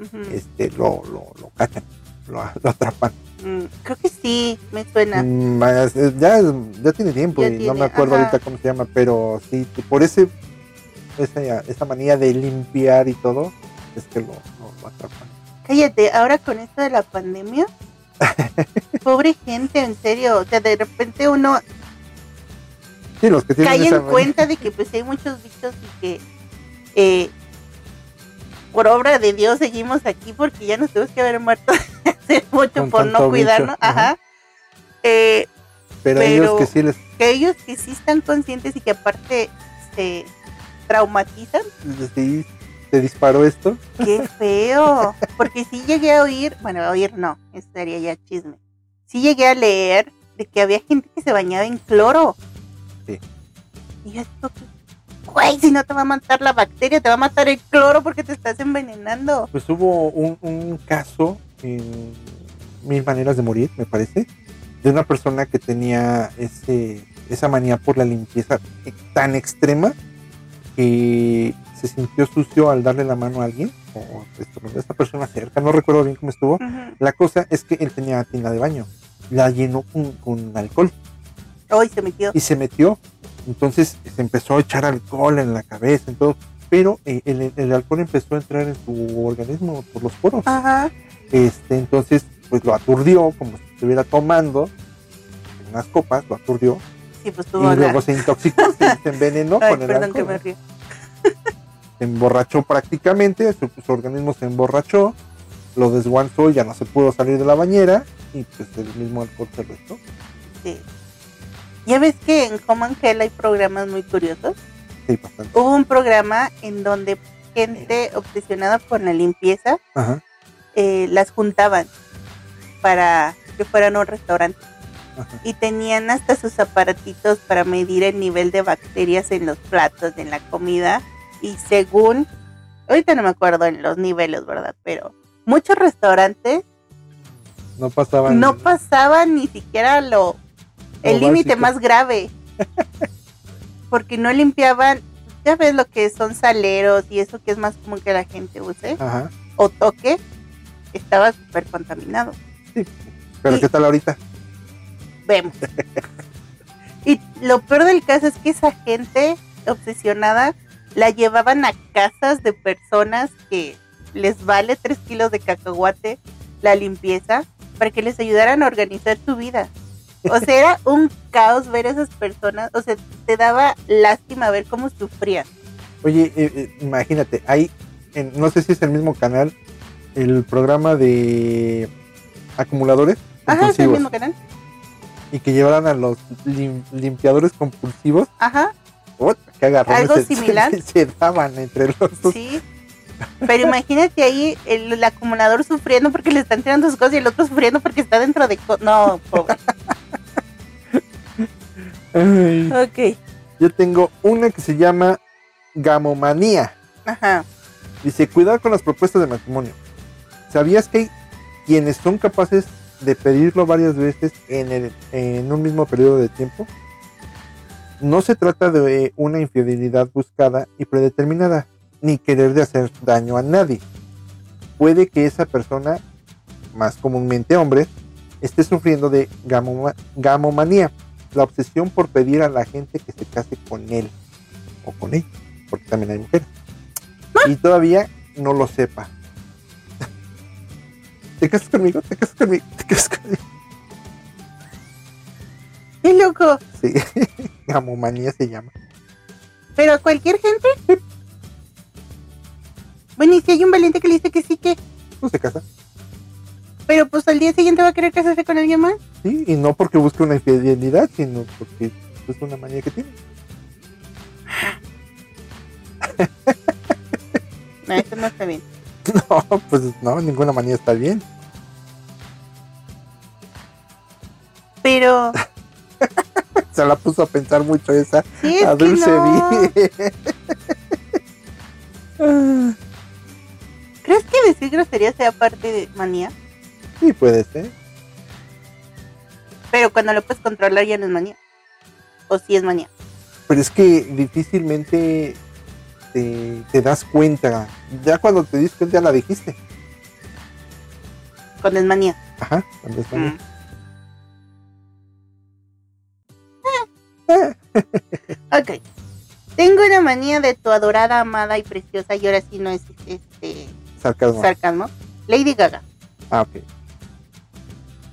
Ujú. este, lo, lo, lo cachan, lo, lo atrapan. Mm, creo que sí, me suena. Mm, más, ya, ya tiene tiempo Ya y no me acuerdo ajá. ahorita cómo se llama, pero sí, por ese esa, esa manía de limpiar y todo, es que lo, lo- lo atrapan. Cállate, ahora con esto de la pandemia, Pobre gente, en serio. O sea, de repente uno Sí, los que tienen cae en cuenta de que pues hay muchos bichos y que eh, por obra de Dios seguimos aquí porque ya nos tenemos que haber muerto hace mucho Con por no cuidarnos. bicho, ajá. Eh, pero, pero- ellos que sí les que ellos que sí están conscientes y que aparte se traumatizan, sí, te disparó esto. qué feo. Porque sí llegué a oír, bueno, a oír no, eso sería ya chisme. Sí llegué a leer de que había gente que se bañaba en cloro. Sí. Y yo digo, güey, si no te va a matar la bacteria, te va a matar el cloro porque te estás envenenando. Pues hubo un, un caso en Mil Maneras de Morir, me parece, de una persona que tenía ese, esa manía por la limpieza tan extrema que se sintió sucio al darle la mano a alguien, o esta persona cerca, no recuerdo bien cómo estuvo. Ujú. La cosa es que él tenía tina de baño, la llenó con, con alcohol Hoy se metió. y se metió. Entonces se empezó a echar alcohol en la cabeza, en todo. Pero eh, el, el alcohol empezó a entrar en su organismo por los poros. Ajá. Este, entonces, pues lo aturdió, como si estuviera tomando unas copas, lo aturdió. Sí, pues Y la... luego se intoxicó, se, se envenenó Ay, con el perdón que alcohol. me río. Se emborrachó prácticamente, su, su organismo se emborrachó, lo desguanzó y ya no se pudo salir de la bañera. Y pues el mismo alcohol se lo echó. Sí. Ya ves que en Home and Hell hay programas muy curiosos. Sí, bastante. Hubo un programa en donde gente obsesionada por la limpieza Ajá, eh, las juntaban para que fueran a un restaurante ajá. y tenían hasta sus aparatitos para medir el nivel de bacterias en los platos, en la comida y según, ahorita no me acuerdo en los niveles, ¿verdad? Pero muchos restaurantes No pasaban. no pasaban ni siquiera lo el límite más grave porque no limpiaban ya ves lo que son saleros y eso que es más común que la gente use Ajá. o toque estaba súper contaminado Pero Y- ¿qué tal ahorita? vemos y lo peor del caso es que esa gente obsesionada la llevaban a casas de personas que les vale tres kilos de cacahuate la limpieza para que les ayudaran a organizar su vida. O sea, era un caos ver a esas personas, o sea, te daba lástima ver cómo sufrían. Oye, eh, eh, imagínate, hay, en- no sé si es el mismo canal, el programa de acumuladores Ajá, es el mismo canal. y que llevaran a los lim- limpiadores compulsivos Ajá, agarrones ¿Algo se- similar? Se, se daban entre los dos. sí. Pero imagínate ahí el, el acumulador sufriendo porque le están tirando sus cosas y el otro sufriendo porque está dentro de... no, pobre. Ay, Ok, yo tengo una que se llama gamomanía. ajá. Dice, cuidado con las propuestas de matrimonio. ¿Sabías que hay quienes son capaces de pedirlo varias veces en, el- en un mismo periodo de tiempo? No se trata de una infidelidad buscada y predeterminada, ni querer de hacer daño a nadie. Puede que esa persona, más comúnmente hombre, esté sufriendo de gamoma- gamomanía, la obsesión por pedir a la gente que se case con él o con ella, porque también hay mujeres. Y todavía no lo sepa. ¿Te casas conmigo? ¿Te casas conmigo? ¿Te casas conmigo? Qué loco. Sí, gamomanía se llama. Pero a cualquier gente. Bueno, y si hay un valiente que le dice que sí, que. No se casa. A querer casarse con alguien más. Sí, y no porque busque una infidelidad, sino porque es una manía que tiene. No, eso no está bien. No, pues no, ninguna manía está bien. Pero. Se la puso a pensar mucho esa. Sí, es a Dulce no. ¿Crees que decir grosería sea parte de manía? sí, puede ser. Pero cuando lo puedes controlar ya no es manía. O sí es manía. Pero es que difícilmente te, te das cuenta. Ya cuando te diste ya la dijiste. Cuando es manía. Ajá, cuando es manía. Mm. Ok. Tengo una manía de tu adorada, amada y preciosa, y ahora sí no es este Sarcasmo. sarcasmo. Lady Gaga. ah, ok.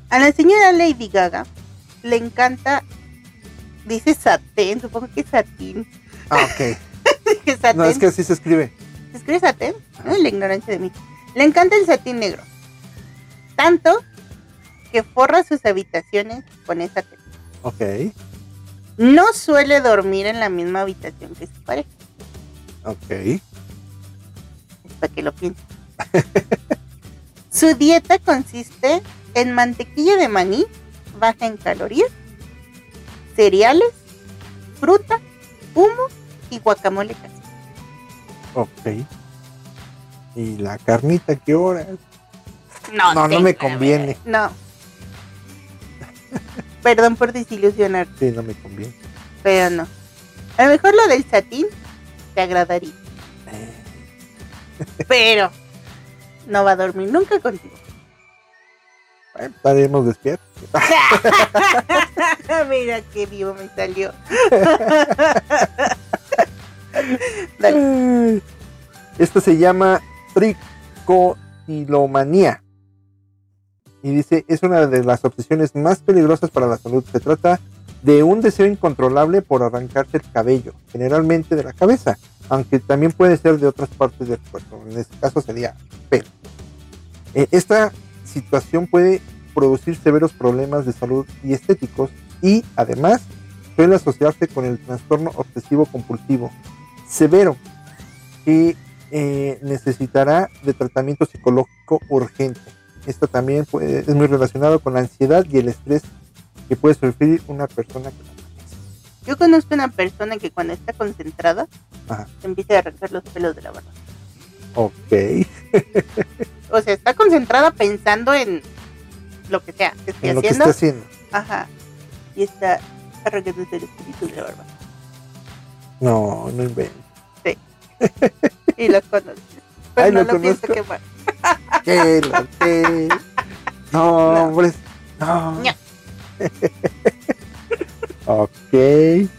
A la señora Lady Gaga le encanta, dice satén, supongo que es satín. Ah, ok. Dije satén. No, es que así se escribe. ¿Se escribe satén? Ay, la ignorancia de mí. Le encanta el satín negro. Tanto que forra sus habitaciones con esa tela. Ok, No suele dormir en la misma habitación que su pareja. ok. Para que lo piensen. Su dieta consiste en mantequilla de maní, baja en calorías, cereales, fruta, humo y guacamole casero. Ok. ¿Y la carnita qué hora? No, No, no me conviene. No. Perdón por desilusionar, Sí, no me conviene. pero no. A lo mejor lo del satín te agradaría, pero no va a dormir nunca contigo. Estaremos despiertos. Mira qué vivo me salió. Dale. Esto se llama tricotilomanía. Y dice, es una de las obsesiones más peligrosas para la salud. Se trata de un deseo incontrolable por arrancarse el cabello, generalmente de la cabeza, aunque también puede ser de otras partes del cuerpo. En este caso sería pelo. Eh, esta situación puede producir severos problemas de salud y estéticos y además suele asociarse con el trastorno obsesivo compulsivo severo que eh, necesitará de tratamiento psicológico urgente. Esto también puede- es muy relacionado con la ansiedad y el estrés que puede sufrir una persona que. Yo conozco una persona que cuando está concentrada Ajá. se empieza a arrancar los pelos de la barba. Ok, O sea, está concentrada pensando en lo que sea que esté en lo que haciendo. está haciendo. Ajá. Y está arrancándose los pelitos de la barba. No, no invento. Y lo conoces. Pero Ay, no lo lo, pienso quemar. ¿Qué? ¿Lo qué? No, No. hombre. No. Ña. ok.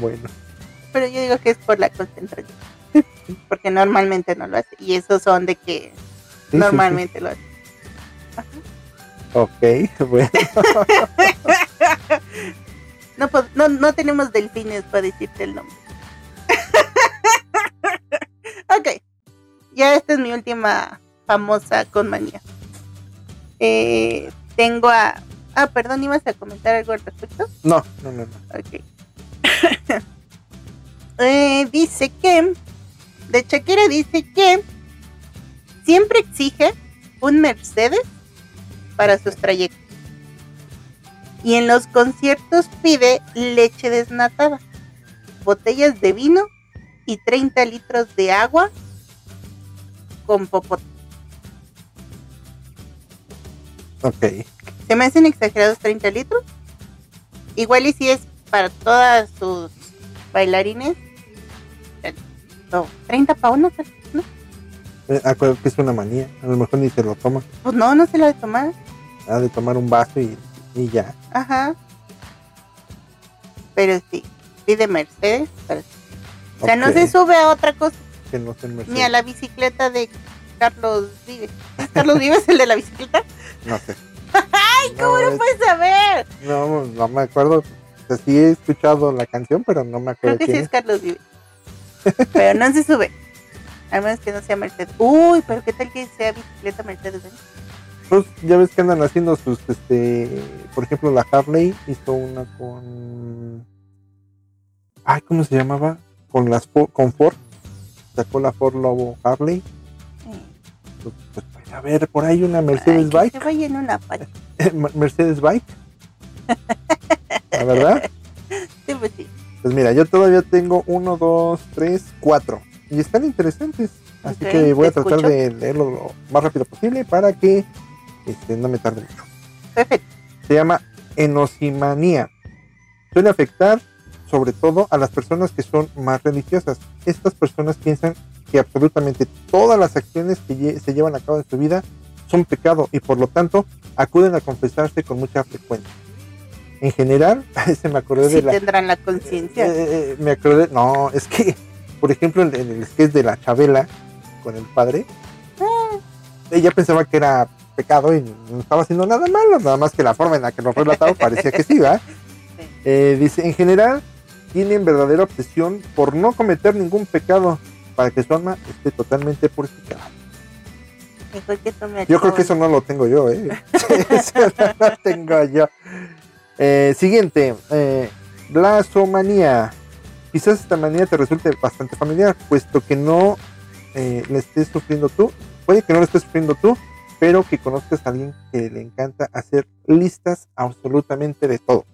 Bueno. Pero yo digo que es por la concentración. Porque normalmente no lo hace. Y esos son de que Sí, sí, normalmente lo hace. Ok, bueno. No, pod- no, no tenemos delfines para decirte el nombre. ok. Ya esta es mi última famosa con manía. Eh, tengo a... Ah, perdón, ¿ibas a comentar algo al respecto? No, no, no, no. Ok. Eh, dice que... De Shakira dice que siempre exige un Mercedes para sus trayectos. Y en los conciertos pide leche desnatada, botellas de vino y 30 litros de agua con popote. Ok. Se me hacen exagerados 30 litros. Igual y si es para todas sus bailarines. No, 30 para una persona. Eh, acuérdate que es una manía. A lo mejor ni se lo toma. Pues no, no se la de tomar. Ha de tomar un vaso y, y ya. Ajá. Pero sí, pide Mercedes. para- O sea, no se sube a otra cosa, que no se ni a la bicicleta de Carlos Vives. ¿Es Carlos Vives el de la bicicleta? No sé. ¡Ay, ¿Cómo no puedes saber? No, no me acuerdo. O sea, sí he escuchado la canción, pero no me Creo acuerdo que sí quién es Carlos Vives. Pero no se sube. A menos que no sea Mercedes. Uy, pero qué tal que sea bicicleta Mercedes. Benz? Pues ya ves que andan haciendo sus, este, por ejemplo, la Harley hizo una con, ay, ¿cómo se llamaba? Con las con Ford, sacó la Ford Lobo Harley. Pues, pues, pues, a ver, por ahí una Mercedes Ay, que Bike, se vaya en una. Mercedes Bike, la verdad. Sí, pues sí. Pues mira, yo todavía tengo uno, dos, tres, cuatro. Y están interesantes. Así Ok, que voy a tratar escucho. de leerlo lo más rápido posible para que este, no me tarde mucho. Perfecto. Se llama enosimanía. Suele afectar sobre todo a las personas que son más religiosas. Estas personas piensan que absolutamente todas las acciones que se llevan a cabo en su vida son pecado y por lo tanto acuden a confesarse con mucha frecuencia. En general, se me acordé Sí de la, tendrán la conciencia. eh, eh, me acordé, no, es que, por ejemplo, en, en el sketch de la Chabela con el padre, ella pensaba que era pecado y no estaba haciendo nada malo, nada más que la forma en la que lo relataba parecía que sí, ¿verdad? Eh, dice, en general, tienen verdadera obsesión por no cometer ningún pecado para que su alma esté totalmente purificada. Yo creo que eso no lo tengo yo, ¿eh? eso no lo tengo yo. Eh, siguiente, eh, blasomanía. Quizás esta manía te resulte bastante familiar, puesto que no eh, la estés sufriendo tú. Puede que no la estés sufriendo tú, pero que conozcas a alguien que le encanta hacer listas absolutamente de todo.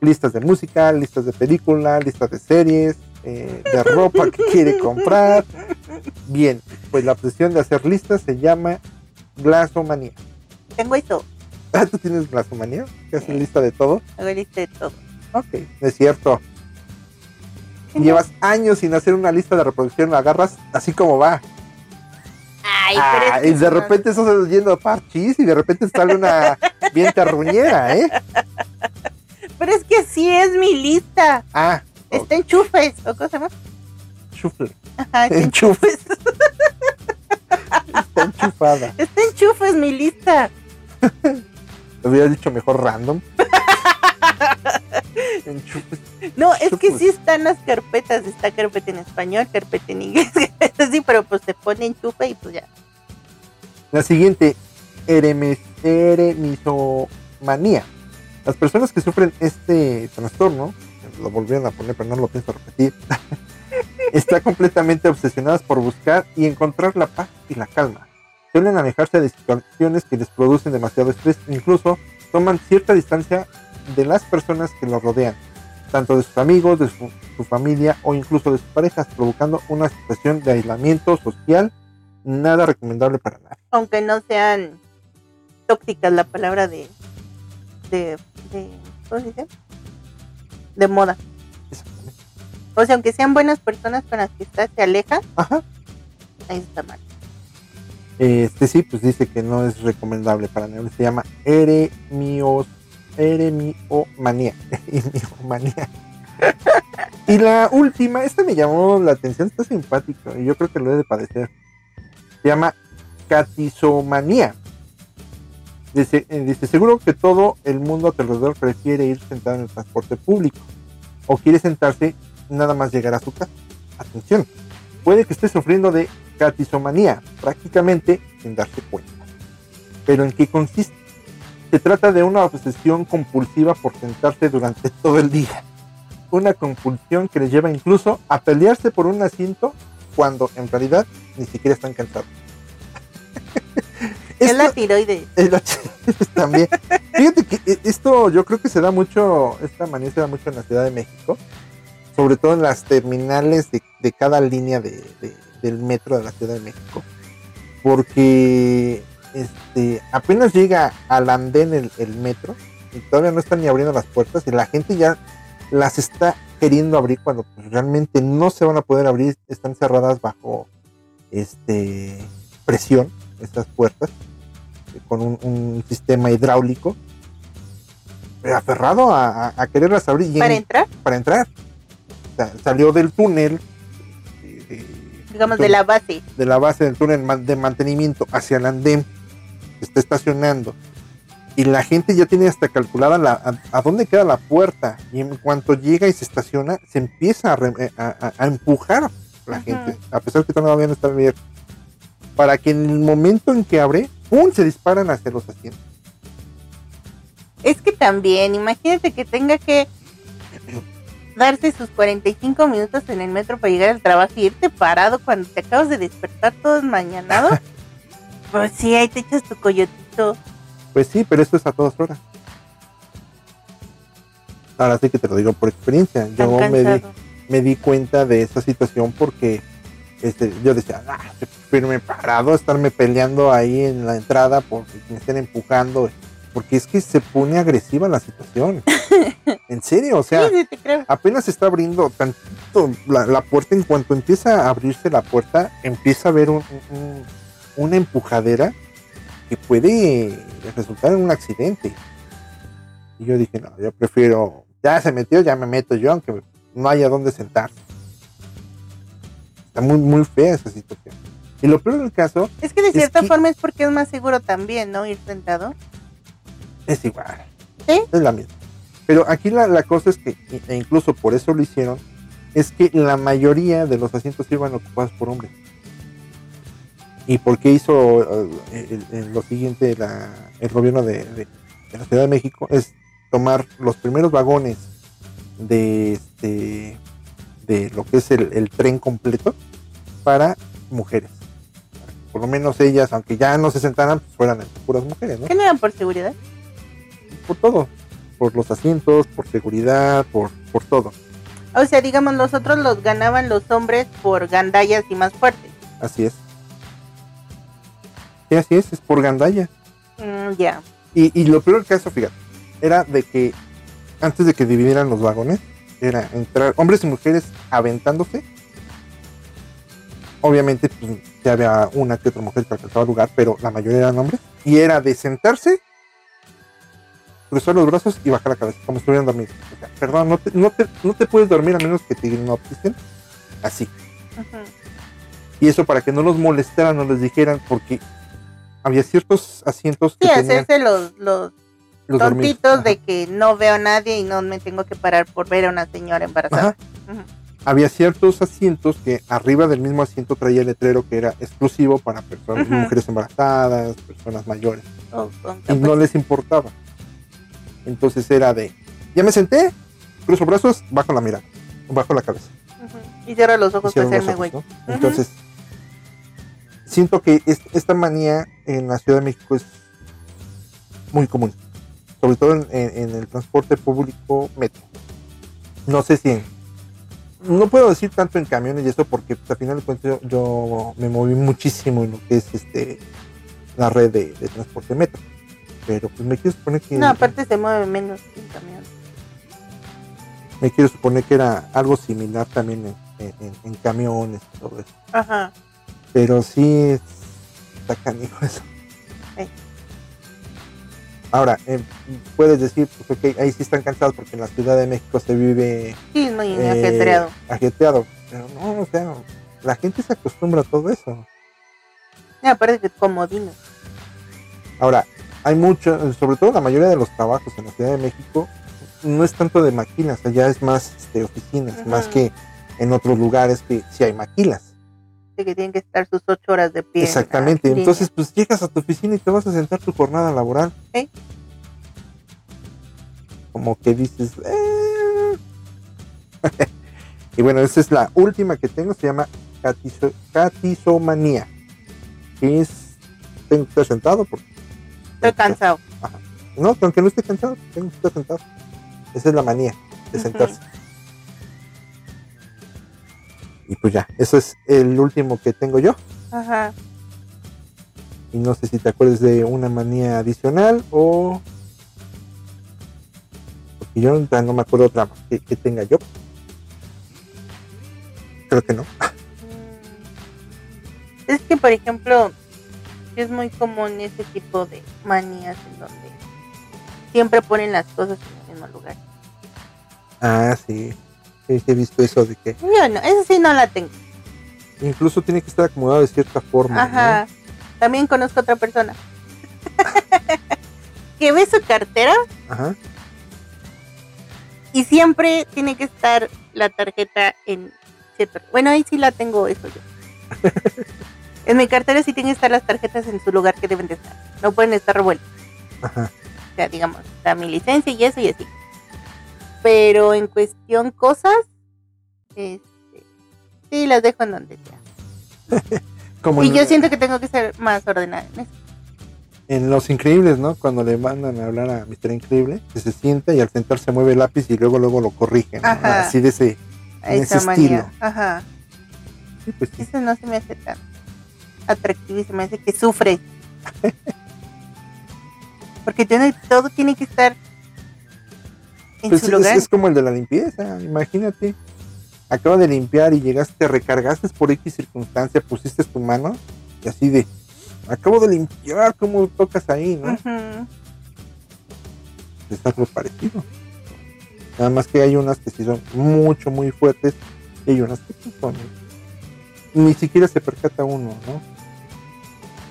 Listas de música, listas de película, listas de series, eh, de ropa que quiere comprar. Bien, pues la obsesión de hacer listas se llama glasomanía. Tengo eso. Ah, ¿tú tienes glasomanía? ¿Que haces lista de todo? Hago lista de todo. Ok, es cierto. Llevas años sin hacer una lista de reproducción, la agarras así como va. Ay, Ah, pero es que y de repente estás yendo a parchís y de repente sale una bien carruñera, ¿eh? Pero es que sí es mi lista. Ah, Está en chufes. ¿O cómo se llama? chufle, Ajá, está Enchufes. chufes. está enchufada. Está en chufes mi lista. Te hubiera dicho mejor random. No, es que sí están las carpetas. Está carpeta en español, carpeta en inglés. sí, pero pues se pone en chufe y pues ya. La siguiente, eremes- eremisomanía. Las personas que sufren este trastorno, lo volvieron a poner, pero no lo pienso repetir, está completamente obsesionadas por buscar y encontrar la paz y la calma. Suelen alejarse de situaciones que les producen demasiado estrés, incluso toman cierta distancia de las personas que los rodean, tanto de sus amigos, de su, su familia o incluso de sus parejas, provocando una situación de aislamiento social nada recomendable para nadie. Aunque no sean tóxicas la palabra de. de. de ¿Cómo se dice? De moda. Exactamente. O sea, aunque sean buenas personas con las que estás, te alejas, Ajá. ahí está mal. Este sí, pues dice que no es recomendable para nadie. Se llama eremios, eremiomanía. Eremiomanía. y la última, esta me llamó la atención, está simpático y yo creo que lo he de padecer. Se llama catizomanía. Dice, eh, dice, seguro que todo el mundo a tu alrededor prefiere ir sentado en el transporte público o quiere sentarse nada más llegar a su casa. Atención, puede que esté sufriendo de catizomanía, prácticamente sin darse cuenta. Pero ¿en qué consiste? Se trata de una obsesión compulsiva por sentarse durante todo el día. Una compulsión que les lleva incluso a pelearse por un asiento cuando en realidad ni siquiera están cansados. Es la tiroides. es la ch- también. Fíjate que eh, esto yo creo que se da mucho, esta manía se da mucho en la Ciudad de México, sobre todo en las terminales de, de cada línea de, de- del metro de la Ciudad de México, porque este, apenas llega al andén el, el metro y todavía no están ni abriendo las puertas y la gente ya las está queriendo abrir cuando pues, realmente no se van a poder abrir, están cerradas bajo este presión estas puertas eh, con un, un sistema hidráulico pero aferrado a, a- a quererlas abrir y en- Para entrar, para entrar. O sea, salió del túnel eh, digamos, de la base. de la base del túnel de mantenimiento hacia el andén está estacionando. Y la gente ya tiene hasta calculada la, a, a dónde queda la puerta. Y en cuanto llega y se estaciona se empieza a, re- a- a- empujar la gente a pesar que todavía no está abierto para que en el momento en que abre ¡pum! se disparan hacia los asientos. Es que también, imagínate que tenga que darse sus 45 minutos en el metro para llegar al trabajo y irte parado cuando te acabas de despertar todo mañanado. pues sí, ahí te echas tu coyotito. Pues sí, pero esto es a todas horas. Ahora sí que te lo digo por experiencia. Tan Yo me di, me di cuenta de esa situación porque este, yo decía, ah, firme parado, estarme peleando ahí en la entrada porque me estén empujando. Porque es que se pone agresiva la situación. en serio, o sea, sí, sí, apenas se está abriendo tantito la, la puerta. En cuanto empieza a abrirse la puerta, empieza a haber un- un- una empujadera que puede resultar en un accidente. Y yo dije, no, yo prefiero, ya se metió, ya me meto yo, aunque no haya dónde sentarse. Está muy, muy fea esa situación. Y lo peor del caso Es que de Es cierta que- forma es porque es más seguro también, ¿no? Ir sentado. es igual. ¿Sí? Es la misma. Pero aquí la, la cosa es que, e incluso por eso lo hicieron, es que la mayoría de los asientos iban ocupados por hombres. ¿Y por qué hizo eh, el- el- lo siguiente la- el gobierno de, de- de la Ciudad de México? Es tomar los primeros vagones de, este, de lo que es el, el tren completo para mujeres. Por lo menos ellas, aunque ya no se sentaran, pues fueran puras mujeres, ¿no? ¿Qué no era por seguridad? por todo, por los asientos, por seguridad, por, por todo. O sea, digamos, los otros los ganaban los hombres por gandallas y más fuertes. Así es. Sí, así es, es por gandalla. Mm, ya. Y, y lo peor del caso, fíjate, era de que antes de que dividieran los vagones, era entrar hombres y mujeres aventándose. Obviamente, pues, ya había una que otra mujer que alcanzaba lugar, pero la mayoría eran hombres. Y era de sentarse, cruzar los brazos y bajar la cabeza, como si estuvieran dormidos. O sea, perdón, no te, no, te, no te puedes dormir a menos que te hipnoticen. Así. Y eso para que no los molestaran, no les dijeran, porque había ciertos asientos que Sí, tenían hacerse los, los los tontitos de que no veo a nadie y no me tengo que parar por ver a una señora embarazada. Ajá. Había ciertos asientos que arriba del mismo asiento traía el letrero que era exclusivo para personas, mujeres embarazadas, personas mayores. O con Y no les importaba. Entonces era de, ya me senté, cruzo brazos, bajo la mirada, bajo la cabeza. Y cierro los ojos para hacerme güey. Entonces, siento que es- esta manía en la Ciudad de México es muy común, sobre todo en, en- en el transporte público metro. No sé si en- no puedo decir tanto en camiones y eso porque pues, al final de cuentas yo, yo me moví muchísimo en lo que es este la red de, de transporte metro. Pero pues me quiero suponer que No, aparte se mueve menos un camión. me quiero suponer que era algo similar también en, en- en- en camiones y todo eso. Ajá. Pero sí está canijo eso. Ahora, eh, puedes decir, pues ahí sí están cansados porque en la Ciudad de México se vive Sí, muy eh, ajetreado. ajetreado. Pero no, o sea, la gente se acostumbra a todo eso. No, aparte que comodino. Ahora, hay mucho, sobre todo la mayoría de los trabajos en la Ciudad de México, no es tanto de maquilas, allá es más este, oficinas, más que en otros lugares que sí hay maquilas. Que tienen que estar sus ocho horas de pie. Exactamente. Entonces, pues llegas a tu oficina y te vas a sentar tu jornada laboral. Como que dices. "Eh". y bueno, esa es la última que tengo. Se llama catizo- catizomanía. Que es. Tengo que estar sentado porque. Estoy cansado. No, que aunque no esté cansado, tengo que estar sentado. Esa es la manía de sentarse. Y pues ya, eso es el último que tengo yo. Ajá. Y no sé si te acuerdas de una manía adicional o. Porque yo ahorita no me acuerdo otra que, que tenga yo. Creo que no. Mm. Es que, por ejemplo, es muy común ese tipo de manías en donde siempre ponen las cosas en el mismo lugar. Ah, sí. He visto eso de que Yo no, esa sí no la tengo. incluso tiene que estar acomodado de cierta forma. ¿no? Ajá. También conozco otra persona que ve su cartera Ajá. y siempre tiene que estar la tarjeta en Bueno, ahí sí la tengo eso yo. en mi cartera sí tienen que estar las tarjetas en su lugar que deben de estar. No pueden estar revueltas. Ajá. O sea, digamos, está mi licencia y eso y así. Pero en cuestión cosas, este, sí las dejo en donde sea. Como Y en, yo siento que tengo que ser más ordenada en eso. en Los Increíbles, ¿no? Cuando le mandan a hablar a Mr. Increíble, que se sienta y al sentarse mueve el lápiz y luego luego lo corrigen. ¿no? Así de ese. En ese estilo. Ajá. Sí, pues sí. Eso no se me hace tan atractivo y se me hace que sufre. Porque tiene, todo tiene que estar en Pues su es, lugar. es como el de la limpieza, imagínate. Acaba de limpiar y llegaste, te recargaste por X circunstancia, pusiste tu mano y así de, acabo de limpiar, ¿cómo tocas ahí? ¿no? Es algo parecido. Nada más que hay unas que sí son mucho, muy fuertes y hay unas que son ni siquiera se percata uno, ¿no?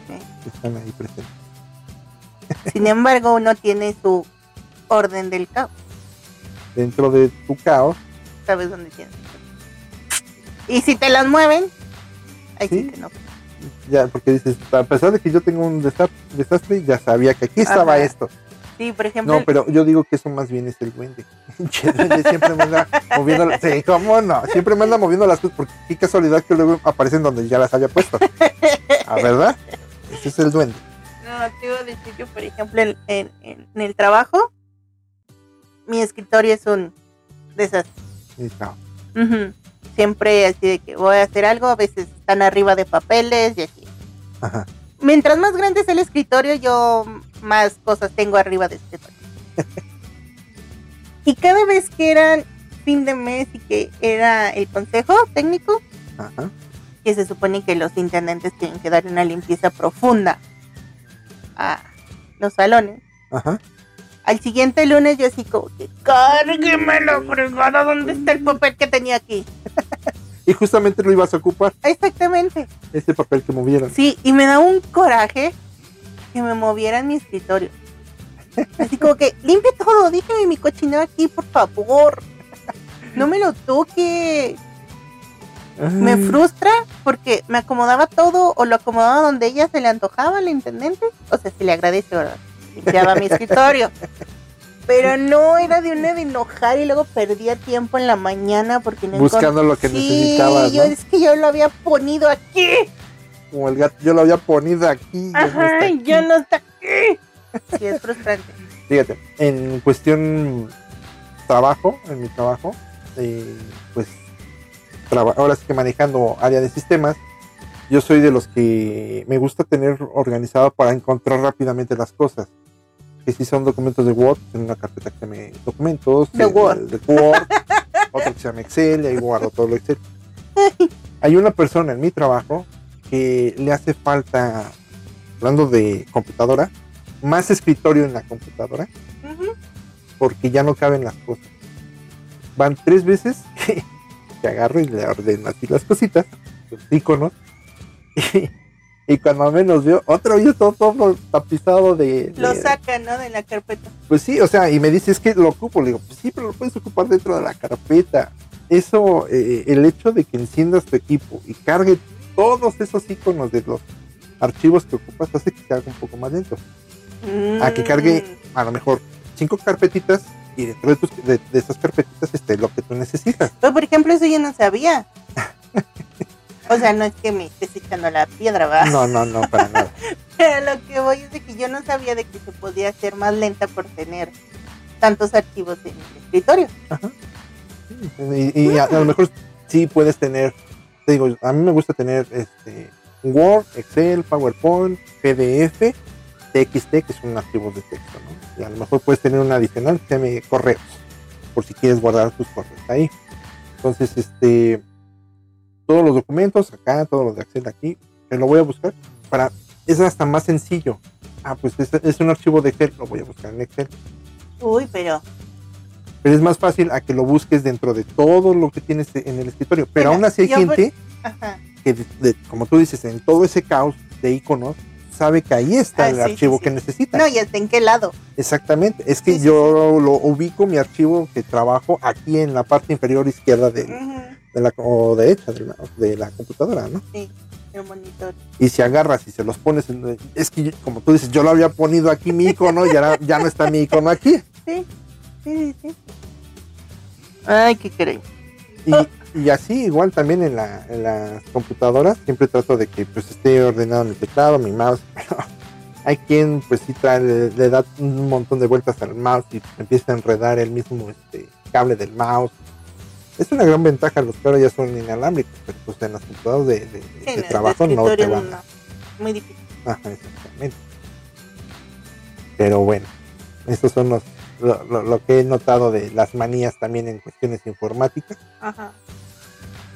Sí. Están ahí presentes. Sin embargo, uno tiene su orden del caos. Dentro de tu caos, ¿Sabes dónde tienes? Y si te las mueven, ahí sí, Sí. que no. ya, porque dices, a pesar de que yo tengo un desa- desastre, ya sabía que aquí estaba Ajá. esto. Sí, por ejemplo, No, pero yo digo que eso más bien es el duende. Duende siempre me anda moviendo. las- Sí, ¿cómo no? Siempre me anda moviendo las cosas, porque qué casualidad que luego aparecen donde ya las había puesto. ¿Ah, verdad? Ese es el duende. No, te iba a decir que, por ejemplo, en, en- en- en el trabajo, mi escritorio es un desastre. Y está. Ujú. Siempre así de que voy a hacer algo, a veces están arriba de papeles y así. Ajá. Mientras más grande es el escritorio, yo más cosas tengo arriba del escritorio. y cada vez que era fin de mes y que era el consejo técnico, Ajá. que se supone que los intendentes tienen que dar una limpieza profunda a los salones. Ajá. Al siguiente lunes yo así como que cárgueme la fregada, ¿dónde está el papel que tenía aquí? Y justamente lo ibas a ocupar, Exactamente. ese papel que movieron. Sí, y me da un coraje que me movieran mi escritorio. Así como que limpie todo, déjeme mi cochinero aquí, por favor. No me lo toque. Me frustra porque me acomodaba todo o lo acomodaba donde ella se le antojaba al intendente. O sea, se le agradece, ¿verdad? Limpiaba mi escritorio. Pero no era de una de enojar y luego perdía tiempo en la mañana porque no Buscando lo que Sí, necesitabas, yo ¿no? es que yo lo había ponido aquí. Como el gato, yo lo había ponido aquí. ya no Ajá, aquí. yo no está aquí. Sí, es frustrante. Fíjate, en cuestión trabajo, en mi trabajo, eh, pues traba- ahora sí que manejando área de sistemas, yo soy de los que me gusta tener organizado para encontrar rápidamente las cosas. Que si son documentos de Word, en una carpeta que se llame documentos, De eh, Word. de Word, otro que se llama Excel, y ahí guardo todo lo Excel. Hay una persona en mi trabajo que le hace falta, hablando de computadora, más escritorio en la computadora porque ya no caben las cosas. Van tres veces que, que agarro y le ordeno así las cositas, los iconos, y, y cuando menos veo, otra vez todo, todo tapizado de, Lo sacan, ¿no? De la carpeta. Pues sí, o sea, y me dice, es que lo ocupo, le digo, pues sí, pero lo puedes ocupar dentro de la carpeta. Eso, eh, el hecho de que enciendas tu equipo y cargue todos esos iconos de los archivos que ocupas hace que haga un poco más lento. A que cargue Mm. a lo mejor cinco carpetitas y dentro de, tus- de, de esas carpetitas esté lo que tú necesitas. Pues, por ejemplo, eso yo no sabía. O sea, no es que me estés echando la piedra, ¿va? No, no, no, para nada. Pero lo que voy es de que yo no sabía de que se podía hacer más lenta por tener tantos archivos en el escritorio. Y, y a, a lo mejor sí puedes tener, te digo, a mí me gusta tener este Word, Excel, PowerPoint, PDF, TXT, que es un archivo de texto, ¿no? Y a lo mejor puedes tener un adicional que se llame correos, por si quieres guardar tus correos ahí. Entonces, este, todos los documentos acá, todos los de Excel aquí, que lo voy a buscar para, es hasta más sencillo. Ah, pues es, es un archivo de Excel, lo voy a buscar en Excel. Uy, pero Pero es más fácil a que lo busques dentro de todo lo que tienes en el escritorio. Pero aún así hay por- gente ajá. que, de- de- como tú dices, en todo ese caos de iconos, sabe que ahí está Ah, el sí, archivo sí, sí. que necesita. No, y hasta en qué lado. Exactamente. Es que yo lo ubico mi archivo que trabajo aquí en la parte inferior izquierda de, Ujú, de la o derecha de la, de la computadora, ¿no? Sí, el monitor. Y si agarras y se los pones, en- es que como tú dices, yo lo había ponido aquí mi icono y ahora ya no está mi icono aquí. Sí, sí, sí, sí. Ay, qué creen. Y, y así igual también en, la, en las computadoras siempre trato de que pues esté ordenado mi teclado, mi mouse. Pero hay quien pues sí trae, le, le da un montón de vueltas al mouse y empieza a enredar el mismo este, cable del mouse. Es una gran ventaja los que ahora ya son inalámbricos, pero pues en las computadoras de, de- Sí, de en el trabajo no te van. no. Muy difícil. Ajá, exactamente. Pero bueno, esos son los, lo, lo- lo que he notado de las manías también en cuestiones informáticas. Ajá.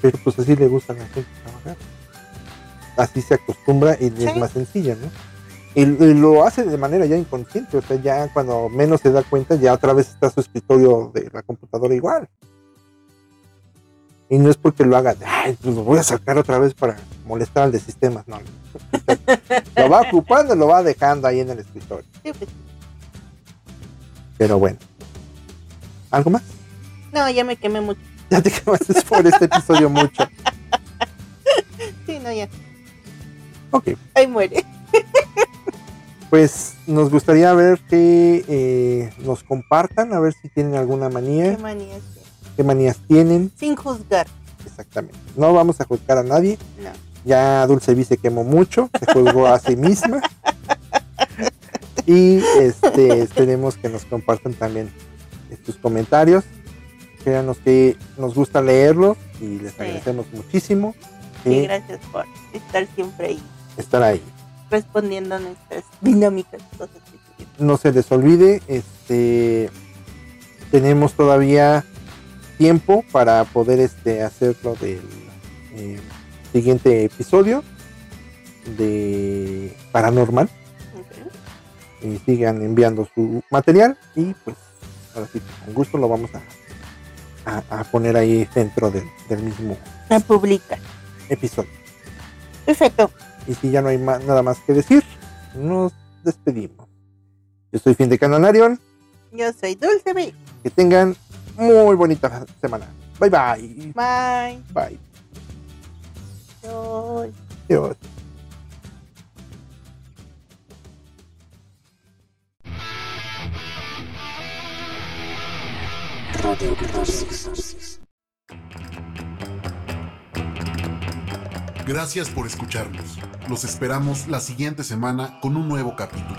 pero pues así le gusta a la gente trabajar. Así se acostumbra y es más sencilla, ¿no? Y, y lo hace de manera ya inconsciente, o sea, ya cuando menos se da cuenta, ya otra vez está su escritorio de la computadora igual. Y no es porque lo haga, ay, pues lo voy a sacar otra vez para molestar al de sistemas. No, lo va ocupando y lo va dejando ahí en el escritorio. Sí, pues, Pero bueno. ¿Algo más? No, ya me quemé mucho. Ya te quemaste por este episodio mucho. Sí, no, ya. Ok, Ahí muere. pues nos gustaría ver que eh, nos compartan, a ver si tienen alguna manía, Qué manía sí. Qué manías tienen. Sin juzgar. Exactamente. No vamos a juzgar a nadie. No. Ya Dulce Vi se quemó mucho, se juzgó a sí misma. Y este, esperemos que nos compartan también sus comentarios. Créanos que nos gusta leerlos y les Sí. agradecemos muchísimo Sí, eh, gracias por estar siempre ahí estar ahí. respondiendo a nuestras dinámicas cosas. No se les olvide, este tenemos todavía tiempo para poder este hacerlo del eh, siguiente episodio de paranormal. Y sigan enviando su material y pues ahora sí con gusto lo vamos a, a- a poner ahí dentro del, del mismo La publica. episodio Perfecto. y si ya no hay ma- nada más que decir nos despedimos yo soy fin de Canonarion Yo soy Dulce B. que tengan muy bonita semana bye bye Bye. bye. Radio Catarsis. Gracias por escucharnos. Los esperamos la siguiente semana con un nuevo capítulo.